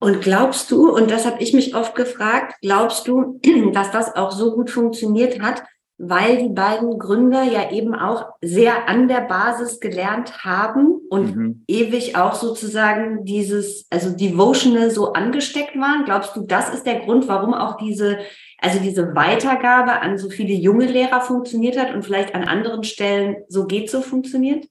Und glaubst du, und das habe ich mich oft gefragt, glaubst du, <clears throat> dass das auch so gut funktioniert hat, weil die beiden Gründer ja eben auch sehr an der Basis gelernt haben und mhm. ewig auch sozusagen dieses, also Devotional so angesteckt waren? Glaubst du, das ist der Grund, warum auch diese also diese Weitergabe an so viele junge Lehrer funktioniert hat und vielleicht an anderen Stellen so geht so funktioniert?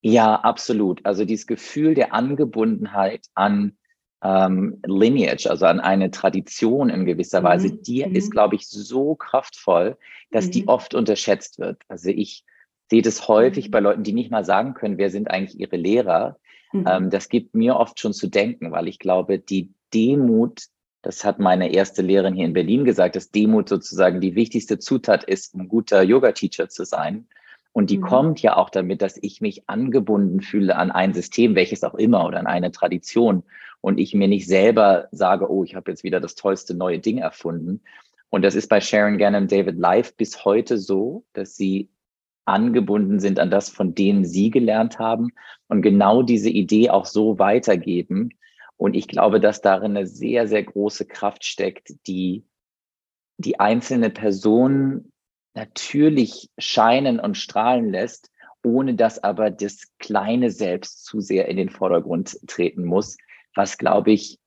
Ja, absolut. Also dieses Gefühl der Angebundenheit an ähm, Lineage, also an eine Tradition in gewisser mhm. Weise, die mhm. ist, glaube ich, so kraftvoll, dass mhm. die oft unterschätzt wird. Also ich sehe das häufig mhm. bei Leuten, die nicht mal sagen können, wer sind eigentlich ihre Lehrer. Mhm. Ähm, das gibt mir oft schon zu denken, weil ich glaube, die Demut das hat meine erste Lehrerin hier in Berlin gesagt, dass Demut sozusagen die wichtigste Zutat ist, um guter Yoga-Teacher zu sein. Und die mhm. kommt ja auch damit, dass ich mich angebunden fühle an ein System, welches auch immer, oder an eine Tradition. Und ich mir nicht selber sage, oh, ich habe jetzt wieder das tollste neue Ding erfunden. Und das ist bei Sharon Gannon David Life bis heute so, dass sie angebunden sind an das, von denen sie gelernt haben und genau diese Idee auch so weitergeben, und ich glaube, dass darin eine sehr, sehr große Kraft steckt, die die einzelne Person natürlich scheinen und strahlen lässt, ohne dass aber das kleine Selbst zu sehr in den Vordergrund treten muss, was, glaube ich,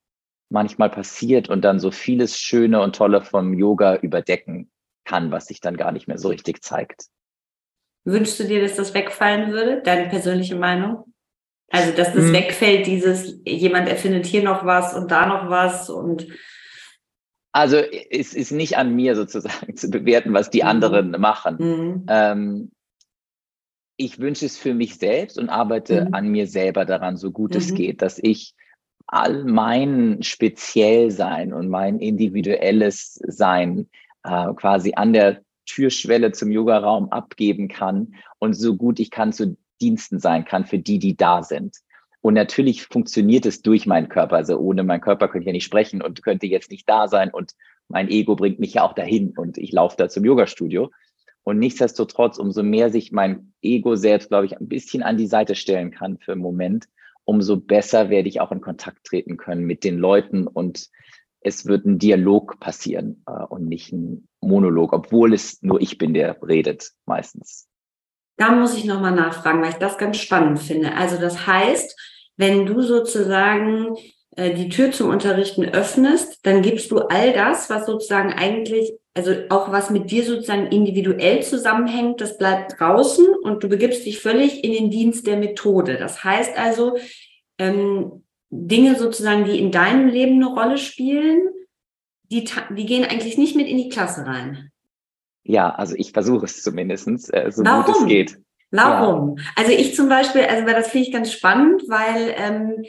manchmal passiert und dann so vieles Schöne und Tolle vom Yoga überdecken kann, was sich dann gar nicht mehr so richtig zeigt. Wünschst du dir, dass das wegfallen würde? Deine persönliche Meinung? Also, dass das hm. wegfällt, dieses, jemand erfindet hier noch was und da noch was und. Also, es ist nicht an mir sozusagen <laughs> zu bewerten, was die mhm. anderen machen. Mhm. Ähm, ich wünsche es für mich selbst und arbeite mhm. an mir selber daran, so gut es mhm. geht, dass ich all mein Speziellsein und mein individuelles Sein äh, quasi an der Türschwelle zum Yogaraum abgeben kann und so gut ich kann zu Diensten sein kann für die, die da sind. Und natürlich funktioniert es durch meinen Körper. Also ohne meinen Körper könnte ich ja nicht sprechen und könnte jetzt nicht da sein. Und mein Ego bringt mich ja auch dahin und ich laufe da zum Yoga-Studio. Und nichtsdestotrotz, umso mehr sich mein Ego selbst, glaube ich, ein bisschen an die Seite stellen kann für einen Moment, umso besser werde ich auch in Kontakt treten können mit den Leuten und es wird ein Dialog passieren äh, und nicht ein Monolog, obwohl es nur ich bin, der redet meistens. Da muss ich nochmal nachfragen, weil ich das ganz spannend finde. Also das heißt, wenn du sozusagen äh, die Tür zum Unterrichten öffnest, dann gibst du all das, was sozusagen eigentlich, also auch was mit dir sozusagen individuell zusammenhängt, das bleibt draußen und du begibst dich völlig in den Dienst der Methode. Das heißt also, ähm, Dinge sozusagen, die in deinem Leben eine Rolle spielen, die, die gehen eigentlich nicht mit in die Klasse rein. Ja, also ich versuche es zumindest, äh, so Warum? gut es geht. Warum? Ja. Also ich zum Beispiel, also das finde ich ganz spannend, weil ähm,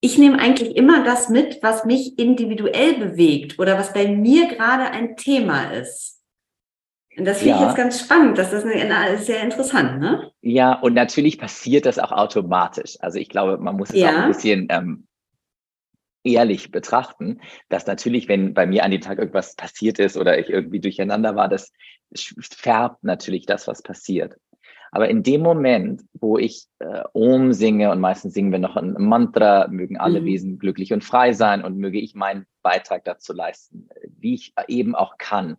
ich nehme eigentlich immer das mit, was mich individuell bewegt oder was bei mir gerade ein Thema ist. Das finde ja. ich jetzt ganz spannend. Das ist, eine, sehr interessant, ne? Ja, und natürlich passiert das auch automatisch. Also ich glaube, man muss es ja. auch ein bisschen ähm, ehrlich betrachten, dass natürlich, wenn bei mir an dem Tag irgendwas passiert ist oder ich irgendwie durcheinander war, das färbt natürlich das, was passiert. Aber in dem Moment, wo ich äh, Om singe und meistens singen wir noch ein Mantra, mögen alle mhm. Wesen glücklich und frei sein und möge ich meinen Beitrag dazu leisten, wie ich eben auch kann,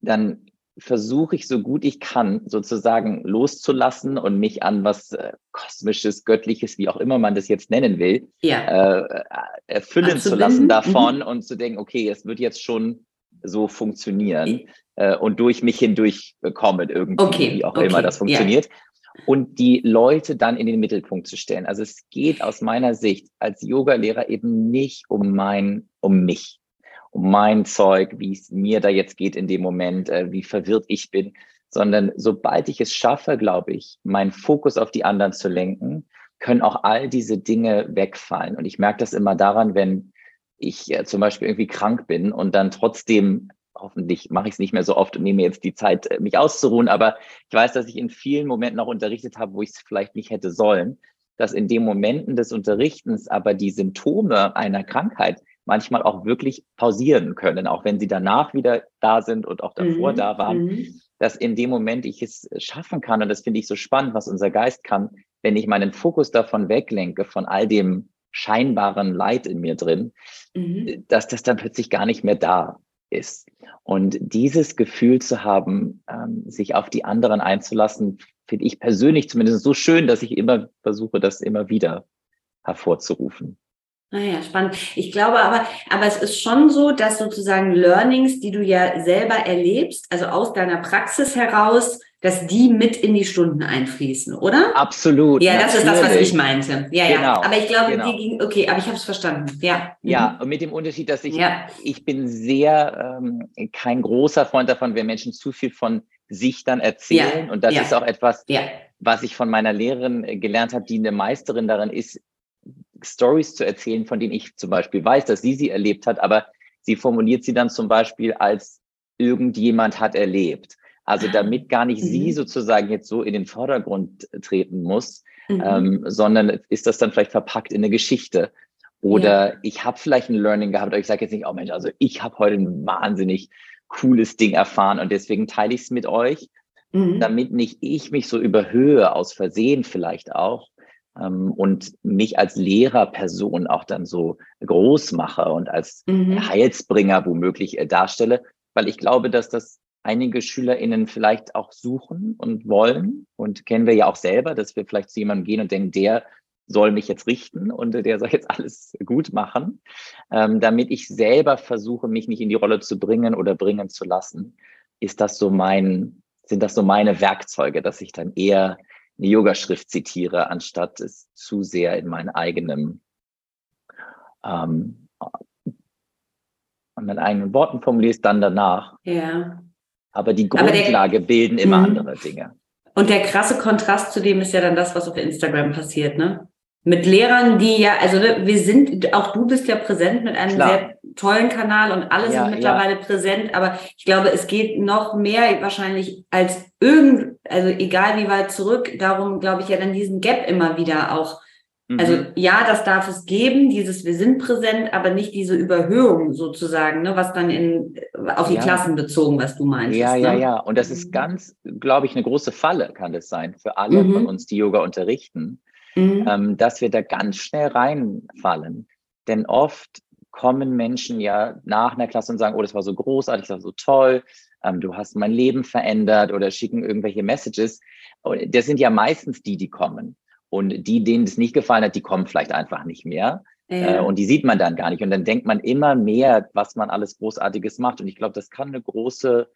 dann versuche ich so gut ich kann sozusagen loszulassen und mich an was äh, kosmisches, göttliches, wie auch immer man das jetzt nennen will, ja. äh, erfüllen zu lassen davon mhm. und zu denken, okay, es wird jetzt schon so funktionieren äh, und durch mich hindurch kommen irgendwie, okay. wie auch okay. immer das funktioniert. Ja. Und die Leute dann in den Mittelpunkt zu stellen. Also es geht aus meiner Sicht als Yogalehrer eben nicht um mein, um mich, um mein Zeug, wie es mir da jetzt geht in dem Moment, äh, wie verwirrt ich bin, sondern sobald ich es schaffe, glaube ich, meinen Fokus auf die anderen zu lenken, können auch all diese Dinge wegfallen. Und ich merke das immer daran, wenn ich äh, zum Beispiel irgendwie krank bin und dann trotzdem, hoffentlich mache ich es nicht mehr so oft und nehme jetzt die Zeit, äh, mich auszuruhen, aber ich weiß, dass ich in vielen Momenten auch unterrichtet habe, wo ich es vielleicht nicht hätte sollen, dass in den Momenten des Unterrichtens aber die Symptome einer Krankheit manchmal auch wirklich pausieren können, auch wenn sie danach wieder da sind und auch davor mhm. da waren, mhm. dass in dem Moment ich es schaffen kann, und das finde ich so spannend, was unser Geist kann, wenn ich meinen Fokus davon weglenke, von all dem scheinbaren Leid in mir drin, mhm. dass das dann plötzlich gar nicht mehr da ist. Und dieses Gefühl zu haben, ähm, sich auf die anderen einzulassen, finde ich persönlich zumindest so schön, dass ich immer versuche, das immer wieder hervorzurufen. Naja, ah spannend. Ich glaube aber, aber es ist schon so, dass sozusagen Learnings, die du ja selber erlebst, also aus deiner Praxis heraus, dass die mit in die Stunden einfließen, oder? Absolut. Ja, das natürlich. ist das, was ich meinte. Ja, genau, ja. Aber ich glaube, genau. die ging, okay, aber ich habe es verstanden. Ja. Ja, mhm. und mit dem Unterschied, dass ich, ja. ich bin sehr ähm, kein großer Freund davon, wenn Menschen zu viel von sich dann erzählen. Ja. Und das ja. ist auch etwas, was ich von meiner Lehrerin äh, gelernt habe, die eine Meisterin darin ist, Stories zu erzählen, von denen ich zum Beispiel weiß, dass sie sie erlebt hat, aber sie formuliert sie dann zum Beispiel als irgendjemand hat erlebt. Also damit gar nicht mhm. sie sozusagen jetzt so in den Vordergrund treten muss, mhm. ähm, sondern ist das dann vielleicht verpackt in eine Geschichte. Oder ja. ich habe vielleicht ein Learning gehabt, aber ich sage jetzt nicht, oh Mensch, also ich habe heute ein wahnsinnig cooles Ding erfahren und deswegen teile ich es mit euch, mhm. damit nicht ich mich so überhöhe, aus Versehen vielleicht auch, ähm, und mich als Lehrerperson auch dann so groß mache und als mhm. Heilsbringer womöglich äh, darstelle, weil ich glaube, dass das einige SchülerInnen vielleicht auch suchen und wollen und kennen wir ja auch selber, dass wir vielleicht zu jemandem gehen und denken, der soll mich jetzt richten und der soll jetzt alles gut machen, ähm, damit ich selber versuche, mich nicht in die Rolle zu bringen oder bringen zu lassen, ist das so mein, sind das so meine Werkzeuge, dass ich dann eher eine Yogaschrift zitiere, anstatt es zu sehr in meinem eigenen ähm, an meinen eigenen Worten formulierst, dann danach. Ja. Aber die Grundlage der, bilden immer mh. andere Dinge. Und der krasse Kontrast zu dem ist ja dann das, was auf Instagram passiert, ne? Mit Lehrern, die ja, also ne, wir sind, auch du bist ja präsent mit einem Klar. sehr tollen Kanal und alle ja, sind mittlerweile ja. präsent, aber ich glaube, es geht noch mehr wahrscheinlich als irgend, also egal wie weit zurück, darum glaube ich ja dann diesen Gap immer wieder auch also mhm. ja, das darf es geben, dieses wir sind präsent, aber nicht diese Überhöhung sozusagen, ne, was dann in, auf die ja. Klassen bezogen, was du meinst. Ja, ne? ja, ja. Und das ist mhm. ganz, glaube ich, eine große Falle, kann das sein, für alle mhm. von uns, die Yoga unterrichten, mhm. ähm, dass wir da ganz schnell reinfallen. Denn oft kommen Menschen ja nach einer Klasse und sagen, oh, das war so großartig, das war so toll, ähm, du hast mein Leben verändert oder schicken irgendwelche Messages. Das sind ja meistens die, die kommen. Und die, denen es nicht gefallen hat, die kommen vielleicht einfach nicht mehr. Ja. Äh, und die sieht man dann gar nicht. Und dann denkt man immer mehr, was man alles Großartiges macht. Und ich glaube, das kann eine große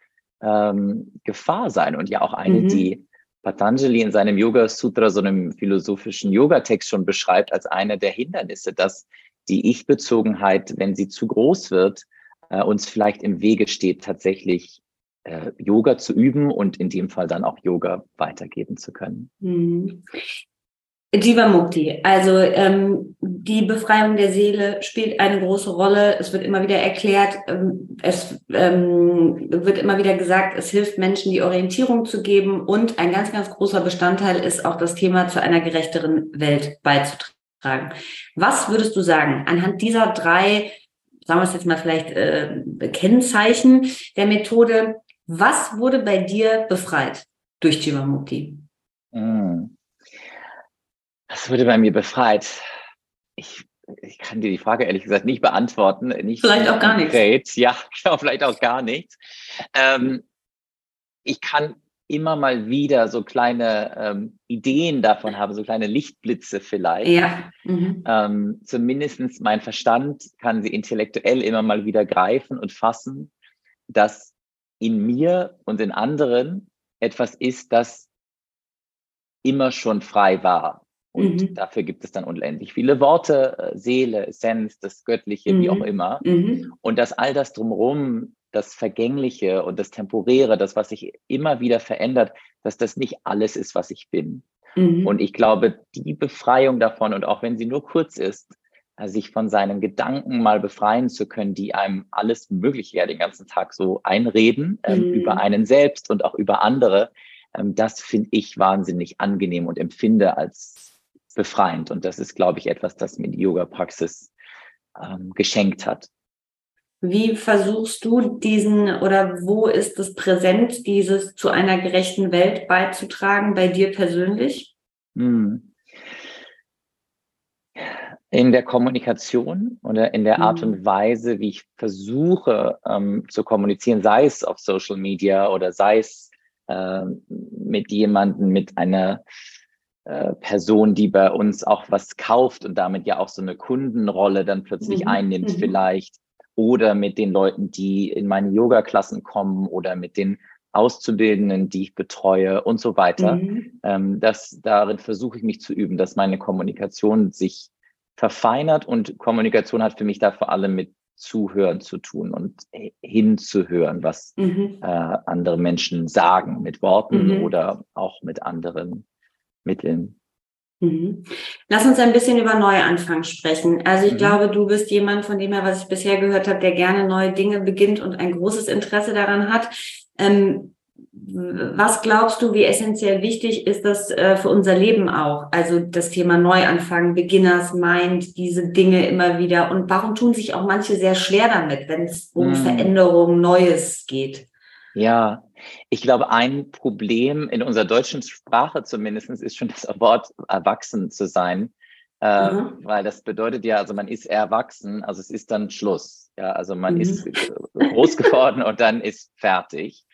ähm, Gefahr sein. Und ja auch eine, mhm. die Patanjali in seinem Yoga Sutra, so einem philosophischen Yoga-Text schon beschreibt, als eine der Hindernisse, dass die Ich-Bezogenheit, wenn sie zu groß wird, äh, uns vielleicht im Wege steht, tatsächlich äh, Yoga zu üben und in dem Fall dann auch Yoga weitergeben zu können. Mhm. Jivamukti, also ähm, die Befreiung der Seele spielt eine große Rolle. Es wird immer wieder erklärt, ähm, es ähm, wird immer wieder gesagt, es hilft Menschen, die Orientierung zu geben. Und ein ganz, ganz großer Bestandteil ist auch das Thema zu einer gerechteren Welt beizutragen. Was würdest du sagen anhand dieser drei, sagen wir es jetzt mal vielleicht, äh, Kennzeichen der Methode, was wurde bei dir befreit durch Jivamukti? Mm. Das wurde bei mir befreit. Ich, ich kann dir die Frage ehrlich gesagt nicht beantworten. Nicht vielleicht auch gar nichts. Ja, <laughs> genau, vielleicht auch gar nichts. Ähm, ich kann immer mal wieder so kleine ähm, Ideen davon haben, so kleine Lichtblitze vielleicht. Ja. Mhm. Ähm, Zumindest mein Verstand kann sie intellektuell immer mal wieder greifen und fassen, dass in mir und in anderen etwas ist, das immer schon frei war. Und mhm. dafür gibt es dann unendlich viele Worte, äh, Seele, Essenz, das Göttliche, mhm. wie auch mhm. immer. Mhm. Und dass all das drumherum, das Vergängliche und das Temporäre, das, was sich immer wieder verändert, dass das nicht alles ist, was ich bin. Mhm. Und ich glaube, die Befreiung davon, und auch wenn sie nur kurz ist, äh, sich von seinen Gedanken mal befreien zu können, die einem alles Mögliche ja den ganzen Tag so einreden, ähm, mhm. über einen selbst und auch über andere, ähm, das finde ich wahnsinnig angenehm und empfinde als befreiend. Und das ist, glaube ich, etwas, das mir die Yoga-Praxis ähm, geschenkt hat. Wie versuchst du diesen oder wo ist es präsent, dieses zu einer gerechten Welt beizutragen bei dir persönlich? Hm. In der Kommunikation oder in der hm. Art und Weise, wie ich versuche ähm, zu kommunizieren, sei es auf Social Media oder sei es äh, mit jemandem mit einer äh, Person, die bei uns auch was kauft und damit ja auch so eine Kundenrolle dann plötzlich mhm. einnimmt mhm. vielleicht. Oder mit den Leuten, die in meine Yoga-Klassen kommen oder mit den Auszubildenden, die ich betreue und so weiter. Mhm. Ähm, das, darin versuche ich mich zu üben, dass meine Kommunikation sich verfeinert und Kommunikation hat für mich da vor allem mit Zuhören zu tun und hinzuhören, was mhm. äh, andere Menschen sagen mit Worten mhm. oder auch mit anderen Mitteln. Mhm. Lass uns ein bisschen über Neuanfang sprechen. Also ich mhm. glaube, du bist jemand, von dem her, was ich bisher gehört habe, der gerne neue Dinge beginnt und ein großes Interesse daran hat. Ähm, was glaubst du, wie essentiell wichtig ist das äh, für unser Leben auch? Also das Thema Neuanfang, Beginners Mind, diese Dinge immer wieder. Und warum tun sich auch manche sehr schwer damit, wenn es um mhm. Veränderung, Neues geht? Ja, ich glaube, ein Problem in unserer deutschen Sprache zumindest ist schon das Wort erwachsen zu sein. Äh, mhm. Weil das bedeutet ja, also man ist erwachsen, also es ist dann Schluss. Ja, also man mhm. ist groß geworden und dann ist fertig.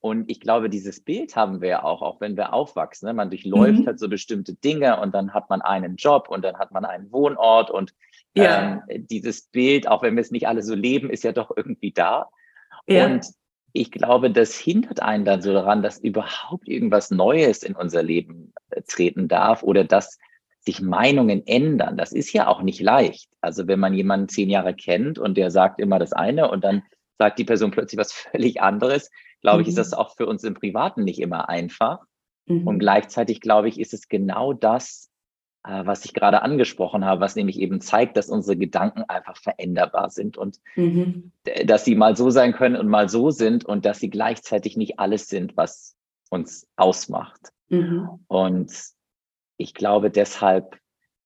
Und ich glaube, dieses Bild haben wir ja auch, auch wenn wir aufwachsen. Ne? Man durchläuft mhm. halt so bestimmte Dinge und dann hat man einen Job und dann hat man einen Wohnort und ja. ähm, dieses Bild, auch wenn wir es nicht alle so leben, ist ja doch irgendwie da. Ja. Und ich glaube, das hindert einen dann so daran, dass überhaupt irgendwas Neues in unser Leben äh, treten darf oder dass sich Meinungen ändern. Das ist ja auch nicht leicht. Also wenn man jemanden zehn Jahre kennt und der sagt immer das eine und dann sagt die Person plötzlich was <laughs> völlig anderes, glaube mhm. ich, ist das mhm. auch für uns im Privaten nicht immer einfach. Mhm. Und gleichzeitig, glaube ich, ist es genau das, was ich gerade angesprochen habe, was nämlich eben zeigt, dass unsere Gedanken einfach veränderbar sind und mhm. dass sie mal so sein können und mal so sind und dass sie gleichzeitig nicht alles sind, was uns ausmacht. Mhm. Und ich glaube, deshalb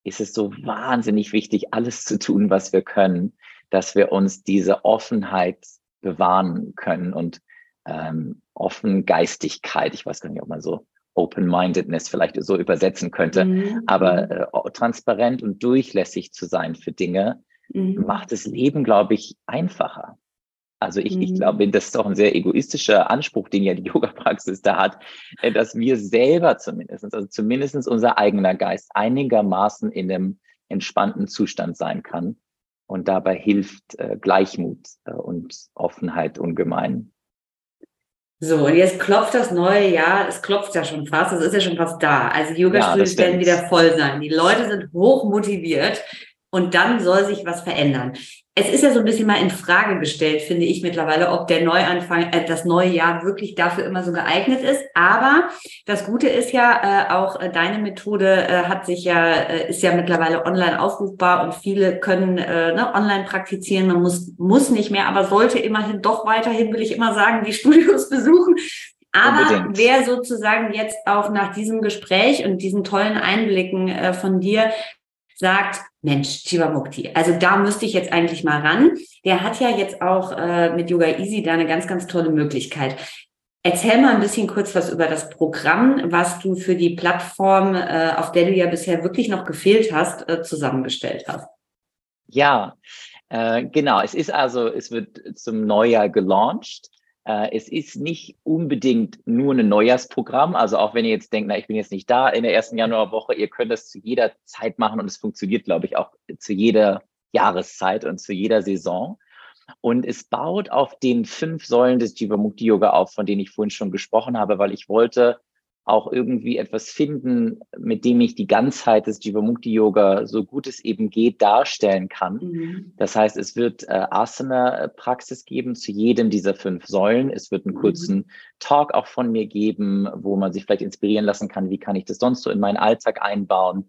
ist es so wahnsinnig wichtig, alles zu tun, was wir können, dass wir uns diese Offenheit bewahren können und ähm, Offengeistigkeit, ich weiß gar nicht, ob man so Open-Mindedness vielleicht so übersetzen könnte. Mhm. Aber äh, transparent und durchlässig zu sein für Dinge mhm. macht das Leben, glaube ich, einfacher. Also ich, mhm. ich glaube, das ist auch ein sehr egoistischer Anspruch, den ja die <laughs> Yoga-Praxis da hat, äh, dass wir selber zumindest, also zumindest unser eigener Geist einigermaßen in einem entspannten Zustand sein kann. Und dabei hilft äh, Gleichmut äh, und Offenheit ungemein. So, und jetzt klopft das neue Jahr, es klopft ja schon fast, es ist ja schon fast da. Also die Yoga-Studios ja, werden wieder voll sein. Die Leute sind hoch motiviert. und dann soll sich was verändern. Es ist ja so ein bisschen mal in Frage gestellt, finde ich mittlerweile, ob der Neuanfang, äh, das neue Jahr wirklich dafür immer so geeignet ist. Aber das Gute ist ja, äh, auch äh, deine Methode äh, hat sich ja, äh, ist ja mittlerweile online aufrufbar und viele können äh, ne, online praktizieren. Man muss, muss nicht mehr, aber sollte immerhin doch weiterhin, will ich immer sagen, die <laughs> Studios besuchen. Aber Unbedingt. wer sozusagen jetzt auch nach diesem Gespräch und diesen tollen Einblicken äh, von dir sagt, Mensch, Chivamukti, also da müsste ich jetzt eigentlich mal ran. Der hat ja jetzt auch äh, mit Yoga Easy da eine ganz, ganz tolle Möglichkeit. Erzähl mal ein bisschen kurz was über das Programm, was du für die Plattform, äh, auf der du ja bisher wirklich noch gefehlt hast, äh, zusammengestellt hast. Ja, äh, genau. Es ist also, es wird zum Neujahr gelauncht. Äh, es ist nicht unbedingt nur ein Neujahrsprogramm. Also auch wenn ihr jetzt denkt, na, ich bin jetzt nicht da in der ersten Januarwoche, ihr könnt das zu jeder Zeit machen und es funktioniert, glaube ich, auch zu jeder Jahreszeit und zu jeder Saison. Und es baut auf den fünf Säulen des Jivamukti Yoga auf, von denen ich vorhin schon gesprochen habe, weil ich wollte auch irgendwie etwas finden, mit dem ich die Ganzheit des Jivamukti Yoga so gut es eben geht darstellen kann. Mhm. Das heißt, es wird äh, Asana-Praxis geben zu jedem dieser fünf Säulen. Es wird einen mhm. kurzen mhm. Talk auch von mir geben, wo man sich vielleicht inspirieren lassen kann, wie kann ich das sonst so in meinen Alltag einbauen.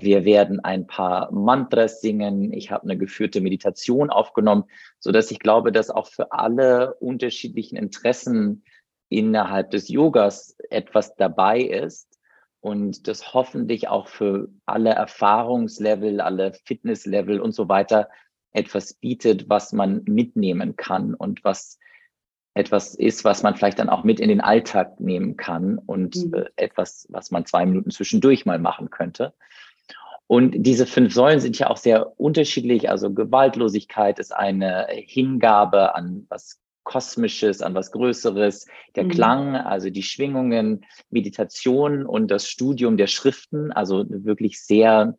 Wir werden ein paar Mantras singen. Ich habe eine geführte Meditation aufgenommen, so dass ich glaube, dass auch für alle unterschiedlichen Interessen innerhalb des Yogas etwas dabei ist und das hoffentlich auch für alle Erfahrungslevel, alle Fitnesslevel und so weiter etwas bietet, was man mitnehmen kann und was etwas ist, was man vielleicht dann auch mit in den Alltag nehmen kann und mhm. äh, etwas, was man zwei Minuten zwischendurch mal machen könnte. Und diese fünf Säulen sind ja auch sehr unterschiedlich. Also Gewaltlosigkeit ist eine Hingabe an was Kosmisches, an was Größeres, der mhm. Klang, also die Schwingungen, Meditation und das Studium der Schriften, also wirklich sehr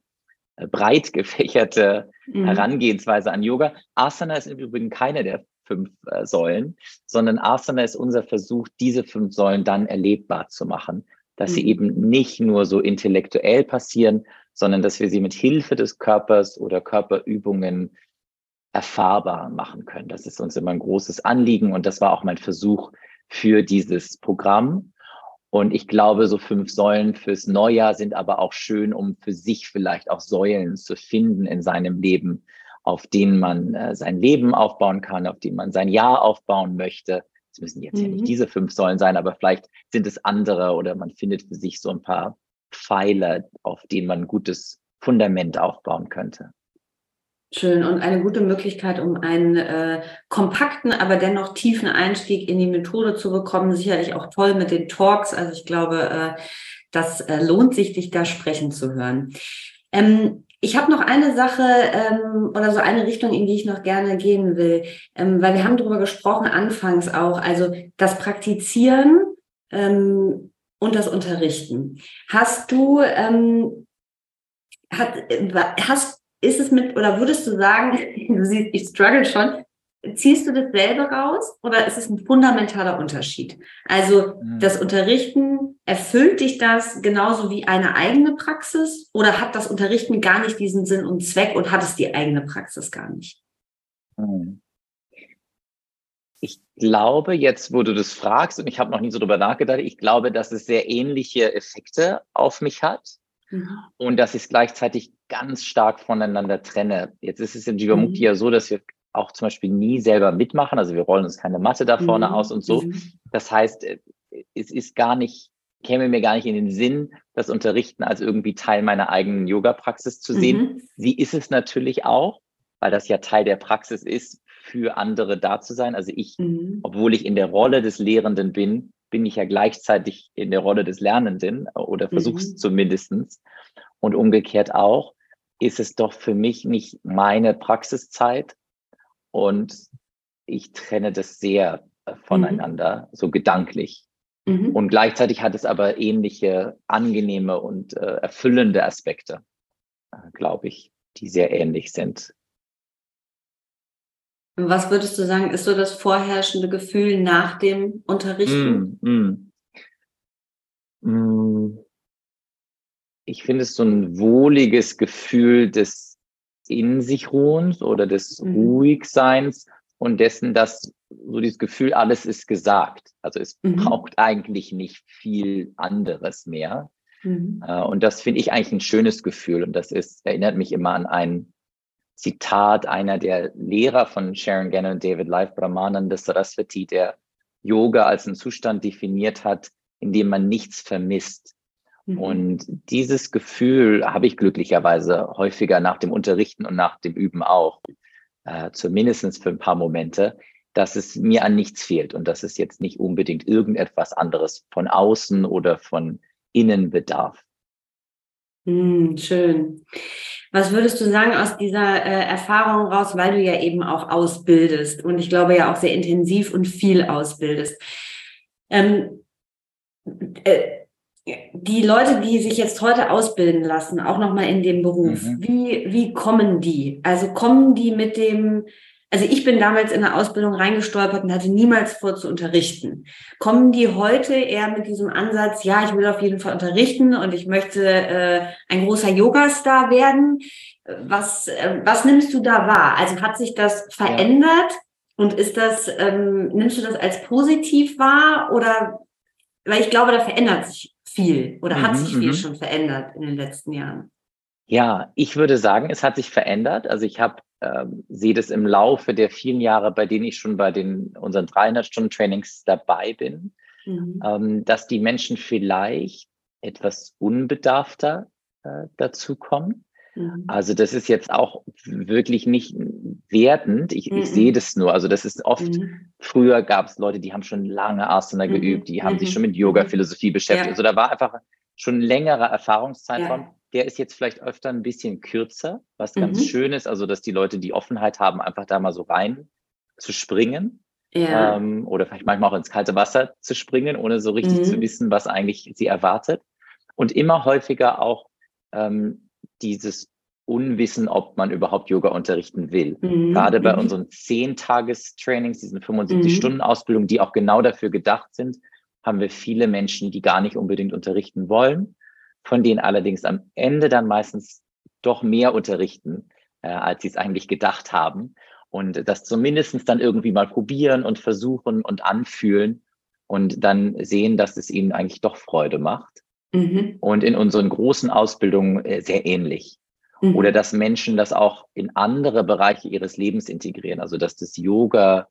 äh, breit gefächerte mhm. Herangehensweise an Yoga. Asana ist im Übrigen keine der fünf äh, Säulen, sondern Asana ist unser Versuch, diese fünf Säulen dann erlebbar zu machen, dass mhm. sie eben nicht nur so intellektuell passieren, sondern dass wir sie mit Hilfe des Körpers oder Körperübungen erfahrbar machen können. Das ist uns immer ein großes Anliegen und das war auch mein Versuch für dieses Programm. Und ich glaube, so fünf Säulen fürs Neujahr sind aber auch schön, um für sich vielleicht auch Säulen zu finden in seinem Leben, auf denen man äh, sein Leben aufbauen kann, auf denen man sein Jahr aufbauen möchte. Es müssen jetzt mhm. ja nicht mhm. diese fünf Säulen sein, aber vielleicht sind es andere oder man findet für sich so ein paar Pfeiler, auf denen man ein gutes Fundament aufbauen könnte. Schön und eine gute Möglichkeit, um einen äh, kompakten, aber dennoch tiefen Einstieg in die Methode zu bekommen. Sicherlich auch toll mit den Talks. Also ich glaube, äh, das äh, lohnt sich, dich da sprechen zu hören. Ähm, ich habe noch eine Sache ähm, oder so eine Richtung, in die ich noch gerne gehen will, ähm, weil wir haben darüber gesprochen anfangs auch, also das Praktizieren ähm, und das Unterrichten. Hast du ähm, hat, äh, hast ist es mit, oder würdest du sagen, <laughs> du siehst, ich struggle schon, ziehst du das selber raus oder ist es ein fundamentaler Unterschied? Also mhm. das Unterrichten, erfüllt dich das genauso wie eine eigene Praxis oder hat das Unterrichten gar nicht diesen Sinn und Zweck und hat es die eigene Praxis gar nicht? Mhm. Ich glaube, jetzt, wo du das fragst, und ich habe noch nie so drüber nachgedacht, ich glaube, dass es sehr ähnliche Effekte auf mich hat. Mhm. Und dass ich es gleichzeitig ganz stark voneinander trenne. Jetzt ist es in Jivamukti mhm. ja so, dass wir auch zum Beispiel nie selber mitmachen. Also wir rollen uns keine Matte da vorne mhm. aus und so. Mhm. Das heißt, äh, es ist gar nicht, käme mir gar nicht in den Sinn, das Unterrichten als irgendwie Teil meiner eigenen Yoga-Praxis zu sehen. Mhm. Sie ist es natürlich auch, weil das ja Teil der Praxis ist, für andere da zu sein. Also ich, mhm. obwohl ich in der Rolle des Lehrenden bin, bin ich ja gleichzeitig in der Rolle des Lernenden oder versuch's mhm. zumindestens. Und umgekehrt auch, ist es doch für mich nicht meine Praxiszeit und ich trenne das sehr äh, voneinander, mhm. so gedanklich. Mhm. Und gleichzeitig hat es aber ähnliche angenehme und äh, erfüllende Aspekte, äh, glaube ich, die sehr ähnlich sind. Was würdest du sagen, ist so das vorherrschende Gefühl nach dem Unterrichten? Mm, mm. Mm. Ich finde es so ein wohliges Gefühl des in sich Ruhens oder des mhm. Ruhigseins und dessen, dass so dieses Gefühl, alles ist gesagt. Also es mhm. braucht eigentlich nicht viel anderes mehr. Mhm. Äh, und das finde ich eigentlich ein schönes Gefühl. Und das ist, erinnert mich immer an ein Zitat einer der Lehrer von Sharon Gannon und David Life Brahmananda Saraswati, der Yoga als einen Zustand definiert hat, in dem man nichts vermisst. Mhm. Und dieses Gefühl habe ich glücklicherweise häufiger nach dem Unterrichten und nach dem Üben auch, äh, zumindest für ein paar Momente, dass es mir an nichts fehlt und dass es jetzt nicht unbedingt irgendetwas anderes von außen oder von innen bedarf. Mm, schön. Was würdest du sagen aus dieser äh, Erfahrung raus, weil du ja eben auch ausbildest und ich glaube ja auch sehr intensiv und viel ausbildest? Ähm, äh, die Leute, die sich jetzt heute ausbilden lassen, auch nochmal in dem Beruf, mhm. wie, wie kommen die? Also kommen die mit dem, also ich bin damals in eine Ausbildung reingestolpert und hatte niemals vor zu unterrichten. Kommen die heute eher mit diesem Ansatz, ja, ich will auf jeden Fall unterrichten und ich möchte äh, ein großer Yoga-Star werden? Was, äh, was nimmst du da wahr? Also hat sich das verändert? Ja. Und ist das, ähm, nimmst du das als positiv wahr oder weil ich glaube, da verändert sich viel oder mhm, hat sich viel mhm. schon verändert in den letzten Jahren? Ja, ich würde sagen, es hat sich verändert. Also ich habe ähm, sehe das im Laufe der vielen Jahre, bei denen ich schon bei den unseren 300 Stunden Trainings dabei bin, mhm. ähm, dass die Menschen vielleicht etwas unbedarfter äh, dazu kommen. Mhm. Also das ist jetzt auch wirklich nicht wertend. Ich, mhm. ich sehe das nur. Also das ist oft, mhm. früher gab es Leute, die haben schon lange Asana mhm. geübt, die haben sich mhm. schon mit Yoga-Philosophie beschäftigt. Ja. Also da war einfach schon längerer Erfahrungszeitraum. Ja. Der ist jetzt vielleicht öfter ein bisschen kürzer, was ganz schön ist. Also dass die Leute die Offenheit haben, einfach da mal so rein zu springen. Ja. Ähm, oder vielleicht manchmal auch ins kalte Wasser zu springen, ohne so richtig zu wissen, was eigentlich sie erwartet. Und immer häufiger auch ähm, dieses Unwissen, ob man überhaupt Yoga unterrichten will. Mhm. Gerade bei mhm. unseren 10-Tages-Trainings, diesen 75-Stunden-Ausbildungen, die auch genau dafür gedacht sind, haben wir viele Menschen, die gar nicht unbedingt unterrichten wollen, von denen allerdings am Ende dann meistens doch mehr unterrichten, äh, als sie es eigentlich gedacht haben. Und das zumindestens dann irgendwie mal probieren und versuchen und anfühlen und dann sehen, dass es ihnen eigentlich doch Freude macht. Mhm. Und in unseren großen Ausbildungen äh, sehr ähnlich. Mhm. Oder dass Menschen das auch in andere Bereiche ihres Lebens integrieren. Also dass das Yoga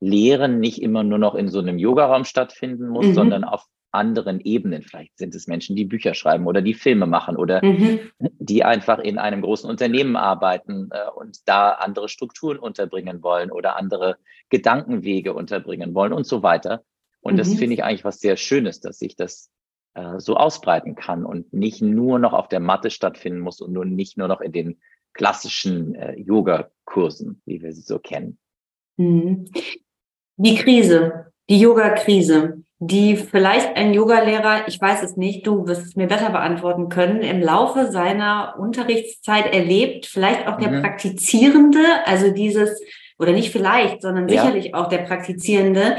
Lehren nicht immer nur noch in so einem Yogaraum stattfinden muss, mhm. sondern auf anderen Ebenen. Vielleicht sind es Menschen, die Bücher schreiben oder die Filme machen oder mhm. die einfach in einem großen Unternehmen arbeiten äh, und da andere Strukturen unterbringen wollen oder andere Gedankenwege unterbringen wollen und so weiter. Und mhm. das finde ich eigentlich was sehr Schönes, dass sich das äh, so ausbreiten kann und nicht nur noch auf der Matte stattfinden muss und nur nicht nur noch in den klassischen äh, Yoga-Kursen, wie wir sie so kennen. Mhm. Die Krise, die Yoga-Krise, die vielleicht ein Yogalehrer, ich weiß es nicht, du wirst es mir besser beantworten können, im Laufe seiner Unterrichtszeit erlebt, vielleicht auch der mhm. Praktizierende, also dieses, oder nicht vielleicht, sondern ja. sicherlich auch der Praktizierende,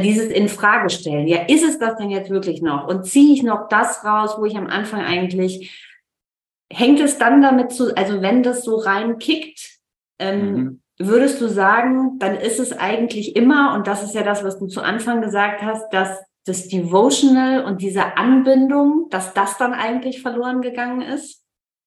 dieses in Frage stellen. Ja, ist es das denn jetzt wirklich noch? Und ziehe ich noch das raus, wo ich am Anfang eigentlich hängt es dann damit zu, also wenn das so reinkickt, ähm, mhm. würdest du sagen, dann ist es eigentlich immer, und das ist ja das, was du zu Anfang gesagt hast, dass das Devotional und diese Anbindung, dass das dann eigentlich verloren gegangen ist?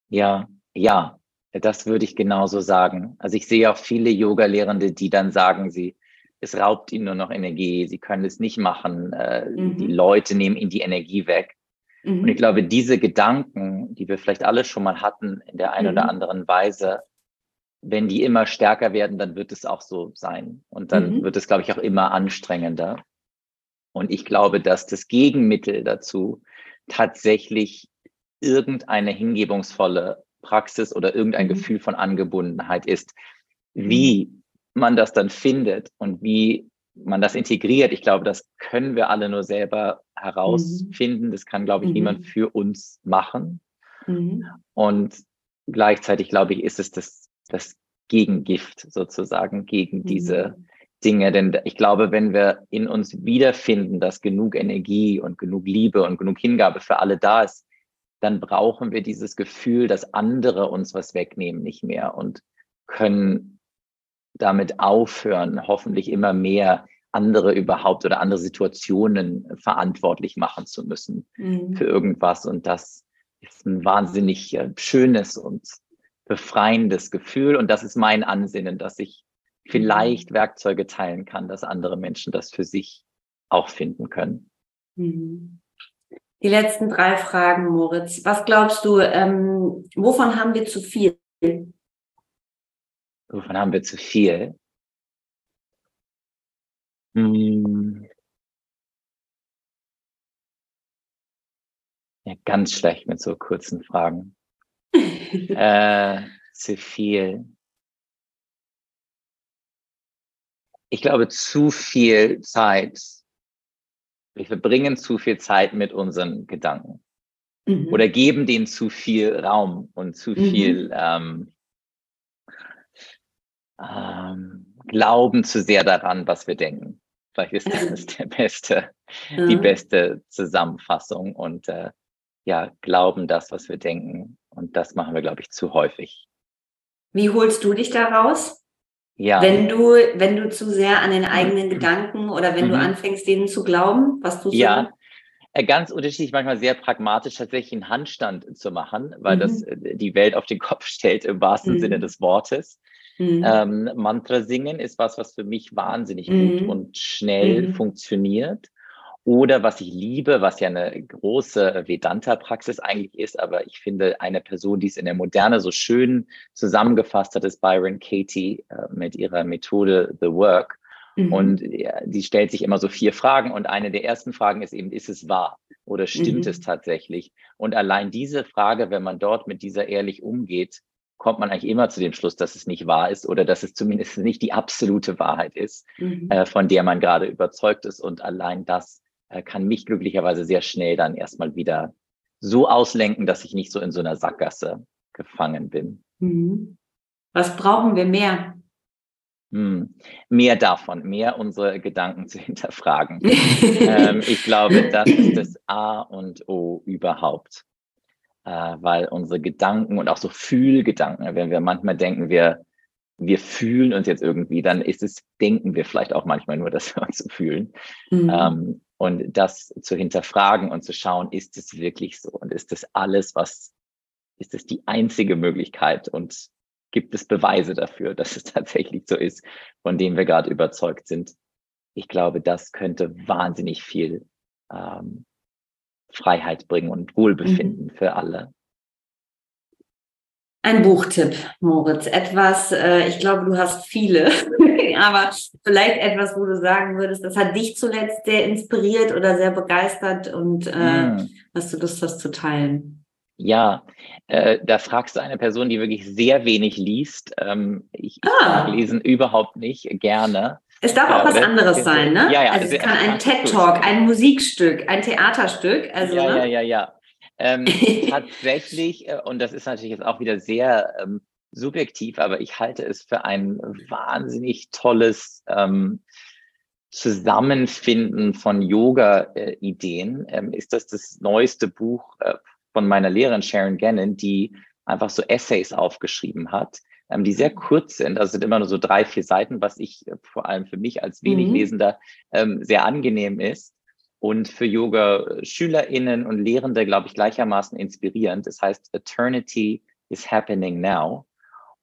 Ja, ja, das würde ich genauso sagen. Also ich sehe auch viele Yoga-Lehrende, die dann sagen, sie es raubt ihnen nur noch Energie, sie können es nicht machen, äh, mhm. die Leute nehmen ihnen die Energie weg. Mhm. Und ich glaube, diese Gedanken, die wir vielleicht alle schon mal hatten in der einen mhm. oder anderen Weise, wenn die immer stärker werden, dann wird es auch so sein. Und dann mhm. wird es, glaube ich, auch immer anstrengender. Und ich glaube, dass das Gegenmittel dazu tatsächlich irgendeine hingebungsvolle Praxis oder irgendein mhm. Gefühl von Angebundenheit ist. Wie man das dann findet und wie man das integriert, ich glaube, das können wir alle nur selber herausfinden. Mhm. Das kann, glaube ich, mhm. niemand für uns machen. Mhm. Und gleichzeitig, glaube ich, ist es das, das Gegengift sozusagen gegen mhm. diese Dinge. Denn ich glaube, wenn wir in uns wiederfinden, dass genug Energie und genug Liebe und genug Hingabe für alle da ist, dann brauchen wir dieses Gefühl, dass andere uns was wegnehmen, nicht mehr und können damit aufhören, hoffentlich immer mehr andere überhaupt oder andere Situationen verantwortlich machen zu müssen mhm. für irgendwas. Und das ist ein wahnsinnig äh, schönes und befreiendes Gefühl. Und das ist mein Ansinnen, dass ich vielleicht mhm. Werkzeuge teilen kann, dass andere Menschen das für sich auch finden können. Mhm. Die letzten drei Fragen, Moritz. Was glaubst du, ähm, wovon haben wir zu viel? Wovon haben wir zu viel? Hm. Ja, ganz schlecht mit so kurzen Fragen. <laughs> äh, zu viel. Ich glaube, zu viel Zeit. Wir verbringen zu viel Zeit mit unseren Gedanken. Mhm. Oder geben denen zu viel Raum und zu mhm. viel ähm, ähm, glauben zu sehr daran, was wir denken. Vielleicht ist <laughs> das der beste, ja. die beste Zusammenfassung und äh, ja, glauben das, was wir denken. Und das machen wir, glaube ich, zu häufig. Wie holst du dich da raus? Ja. Wenn du, wenn du zu sehr an den eigenen <clears throat> Gedanken oder wenn mhm. du anfängst, denen zu glauben, was du? Ja, äh, ganz unterschiedlich, manchmal sehr pragmatisch tatsächlich einen Handstand zu machen, weil mhm. das äh, die Welt auf den Kopf <laughs> stellt im wahrsten mhm. Sinne des Wortes. Mhm. Ähm, Mantra singen ist was, was für mich wahnsinnig mhm. gut und schnell mhm. funktioniert. Oder was ich liebe, was ja eine große Vedanta-Praxis eigentlich ist, aber ich finde, eine Person, die es in der Moderne so schön zusammengefasst hat, ist Byron Katie äh, mit ihrer Methode The Work. Mhm. Und ja, die stellt sich immer so vier Fragen und eine der ersten Fragen ist eben, ist es wahr oder stimmt mhm. es tatsächlich? Und allein diese Frage, wenn man dort mit dieser ehrlich umgeht, kommt man eigentlich immer zu dem Schluss, dass es nicht wahr ist oder dass es zumindest nicht die absolute Wahrheit ist, mhm. äh, von der man gerade überzeugt ist. Und allein das äh, kann mich glücklicherweise sehr schnell dann erstmal wieder so auslenken, dass ich nicht so in so einer Sackgasse gefangen bin. Mhm. Was brauchen wir mehr? Hm. Mehr davon, mehr unsere Gedanken <laughs> zu hinterfragen. <laughs> ähm, ich glaube, das ist das A und O überhaupt äh, weil unsere Gedanken und auch so Fühlgedanken, wenn wir manchmal denken, wir, wir fühlen uns jetzt irgendwie, dann ist es, denken wir vielleicht auch manchmal nur, <laughs> dass wir uns so fühlen. Mhm. Ähm, und das zu hinterfragen und zu schauen, ist es wirklich so? Und ist das alles, was, ist es die einzige Möglichkeit? Und gibt es Beweise dafür, dass es <laughs> tatsächlich so ist, von dem wir gerade überzeugt sind? Ich glaube, das könnte wahnsinnig viel ähm, Freiheit bringen und Wohlbefinden mhm. für alle. Ein Buchtipp, Moritz. Etwas, äh, ich glaube, du hast viele, <laughs> aber vielleicht etwas, wo du sagen würdest, das hat dich zuletzt sehr inspiriert oder sehr begeistert und äh, mm. hast du Lust, das zu teilen? Ja, äh, da fragst du eine Person, die wirklich sehr wenig liest. Ähm, ich, ah. lesen überhaupt nicht gerne. Es darf auch was anderes sein, ne? Ja, ja. Also es kann ein TED-Talk, ein Musikstück, ein Theaterstück. Also, ja, ne? ja, ja, ja. Ähm, <laughs> tatsächlich, äh, und das ist natürlich jetzt auch wieder sehr ähm, subjektiv, aber ich halte es für ein wahnsinnig tolles ähm, Zusammenfinden von Yoga-Ideen. Ähm, ist das das neueste Buch äh, von meiner Lehrerin Sharon Gannon, die einfach so Essays aufgeschrieben hat, ähm, die sehr kurz sind. Also sind immer nur so drei, vier Seiten, was ich äh, vor allem für mich als wenig mhm. Lesender ähm, sehr angenehm ist. Und für Yoga-SchülerInnen und Lehrende, glaube ich, gleichermaßen inspirierend. Das heißt, Eternity is happening now.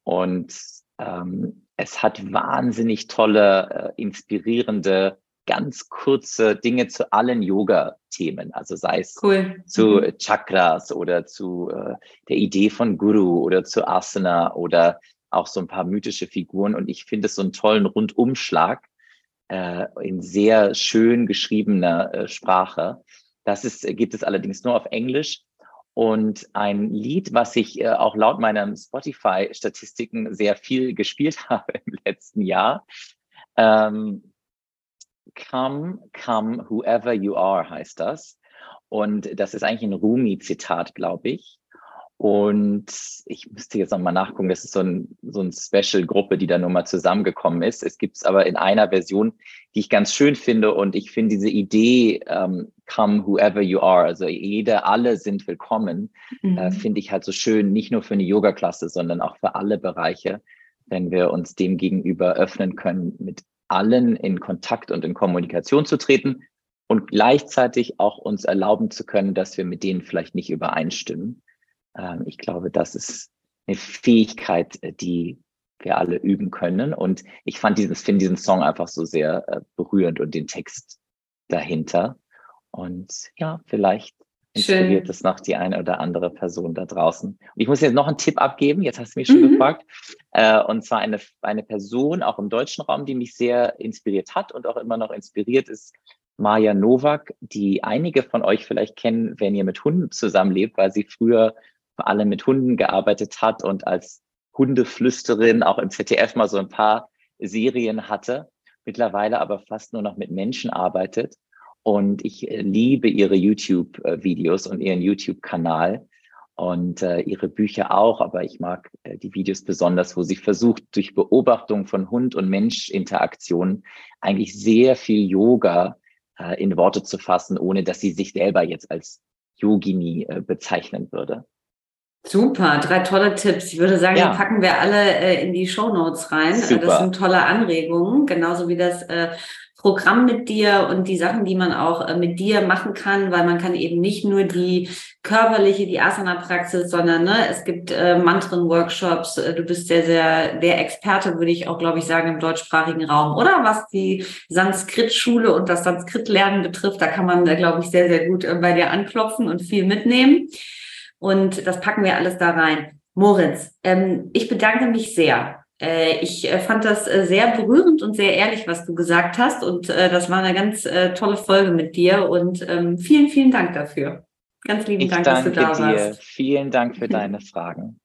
Und ähm, es hat wahnsinnig tolle, äh, inspirierende ganz kurze Dinge zu allen Yoga-Themen, also sei es cool. zu mhm. Chakras oder zu äh, der Idee von Guru oder zu Asana oder auch so ein paar mythische Figuren. Und ich finde es so einen tollen Rundumschlag äh, in sehr schön geschriebener äh, Sprache. Das ist, gibt es allerdings nur auf Englisch. Und ein Lied, was ich äh, auch laut meinen Spotify-Statistiken sehr viel gespielt <laughs> habe im letzten Jahr, ähm, Come, come, whoever you are heißt das. Und das ist eigentlich ein Rumi-Zitat, glaube ich. Und ich müsste jetzt nochmal nachgucken, das ist so ein, so ein Special-Gruppe, die da nur mal zusammengekommen ist. Es gibt es aber in einer Version, die ich ganz schön finde. Und ich finde diese Idee, ähm, come whoever you are. Also jede, alle sind willkommen. Mhm. Äh, Finde ich halt so schön, nicht nur für eine Yoga-Klasse, sondern auch für alle Bereiche, wenn wir uns dem gegenüber öffnen können, mit allen in Kontakt und in Kommunikation zu treten und gleichzeitig auch uns erlauben zu können, dass wir mit denen vielleicht nicht übereinstimmen. Ähm, ich glaube, das ist eine Fähigkeit, die wir alle üben können. Und ich fand dieses, finde diesen Song einfach so sehr äh, berührend und den Text dahinter. Und ja, vielleicht inspiriert es noch die eine oder andere Person da draußen. Und ich muss jetzt noch einen Tipp abgeben, jetzt hast du mich schon mhm. gefragt. Äh, und zwar eine, eine Person, auch im deutschen Raum, die mich sehr inspiriert hat und auch immer noch inspiriert ist, Maja Nowak, die einige von euch vielleicht kennen, wenn ihr mit Hunden zusammenlebt, weil sie früher vor allem mit Hunden gearbeitet hat und als Hundeflüsterin auch im ZDF mal so ein paar Serien hatte, mittlerweile aber fast nur noch mit Menschen arbeitet. Und ich äh, liebe ihre YouTube-Videos und ihren YouTube-Kanal und äh, ihre Bücher auch, aber ich mag äh, die Videos besonders, wo sie versucht, durch Beobachtung von Hund- und Mensch-Interaktionen eigentlich sehr viel Yoga äh, in Worte zu fassen, ohne dass sie sich selber jetzt als Yogini äh, bezeichnen würde. Super, drei tolle Tipps. Ich würde sagen, ja. die packen wir alle äh, in die Show Notes rein. Äh, Super. Das sind tolle Anregungen, genauso wie das äh, Programm mit dir und die Sachen, die man auch äh, mit dir machen kann, weil man kann eben nicht nur die körperliche, die Asana-Praxis, sondern ne, es gibt äh, Mantren-Workshops. Äh, du bist sehr, sehr der Experte, würde ich auch, glaube ich, sagen, im deutschsprachigen Raum. Oder was die Sanskrit-Schule und das Sanskrit-Lernen betrifft, da kann man, äh, glaube ich, sehr, sehr gut äh, bei dir anklopfen und viel mitnehmen. Und das packen wir alles da rein. Moritz, ähm, ich bedanke mich sehr. Äh, ich äh, fand das äh, sehr berührend und sehr ehrlich, was du gesagt hast. Und äh, das war eine ganz äh, tolle Folge mit dir. Und ähm, vielen, vielen Dank dafür. Ganz lieben ich Dank, dass du da dir. warst. Vielen Dank für <laughs> deine Fragen.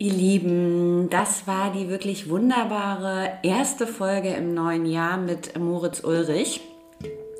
Ihr Lieben, das war die wirklich wunderbare erste Folge im neuen Jahr mit Moritz Ulrich.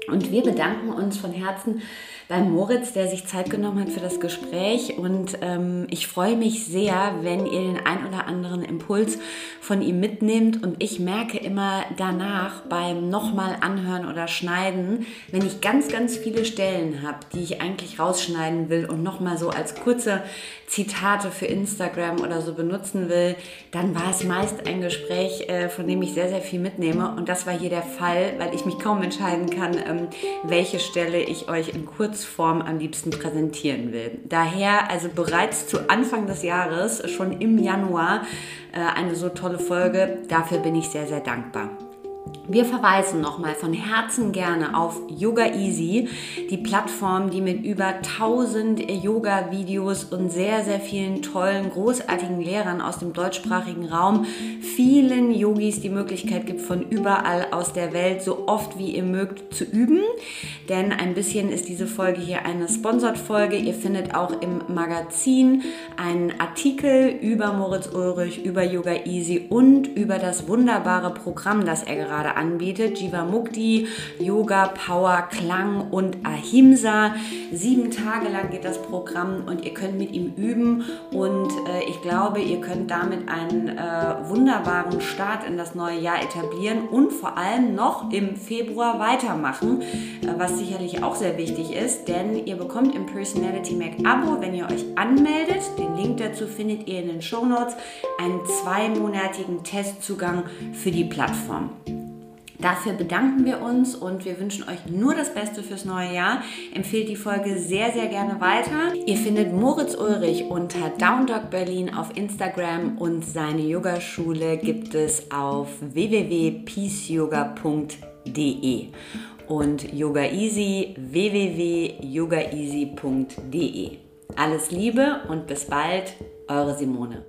Und wir bedanken uns von Herzen bei Moritz, der sich Zeit genommen hat für das Gespräch. Und ähm, ich freue mich sehr, wenn ihr den ein oder anderen Impuls von ihm mitnehmt. Und ich merke immer danach beim nochmal anhören oder schneiden, wenn ich ganz, ganz viele Stellen habe, die ich eigentlich rausschneiden will und nochmal so als kurze Zitate für Instagram oder so benutzen will, dann war es meist ein Gespräch, äh, von dem ich sehr, sehr viel mitnehme. Und das war hier der Fall, weil ich mich kaum entscheiden kann, ähm, welche Stelle ich euch in Kurzform am liebsten präsentieren will. Daher also bereits zu Anfang des Jahres, schon im Januar, äh, eine so tolle Folge. Dafür bin ich sehr, sehr dankbar. Wir verweisen nochmal von Herzen gerne auf Yoga Easy, die Plattform, die mit über 1000 Yoga-Videos und sehr, sehr vielen tollen, großartigen Lehrern aus dem deutschsprachigen Raum vielen Yogis die Möglichkeit gibt, von überall aus der Welt so oft wie ihr mögt zu üben. Denn ein bisschen ist diese Folge hier eine Sponsored-Folge. Ihr findet auch im Magazin einen Artikel über Moritz Ulrich, über Yoga Easy und über das wunderbare Programm, das er gerade anbietet. Jiva Mukti, Yoga, Power, Klang und Ahimsa. Sieben Tage lang geht das Programm und ihr könnt mit ihm üben und äh, ich glaube, ihr könnt damit einen äh, wunderbaren Start in das neue Jahr etablieren und vor allem noch im Februar weitermachen, äh, was sicherlich auch sehr wichtig ist, denn ihr bekommt im Personality Mac Abo, wenn ihr euch anmeldet, den Link dazu findet ihr in den Show Notes, einen zweimonatigen Testzugang für die Plattform. Dafür bedanken wir uns und wir wünschen euch nur das Beste fürs neue Jahr. Empfehlt die Folge sehr, sehr gerne weiter. Ihr findet Moritz Ulrich unter Downdog Berlin auf Instagram und seine Yogaschule gibt es auf www.peaceyoga.de und Yoga Easy www.yogaeasy.de. Alles Liebe und bis bald, eure Simone.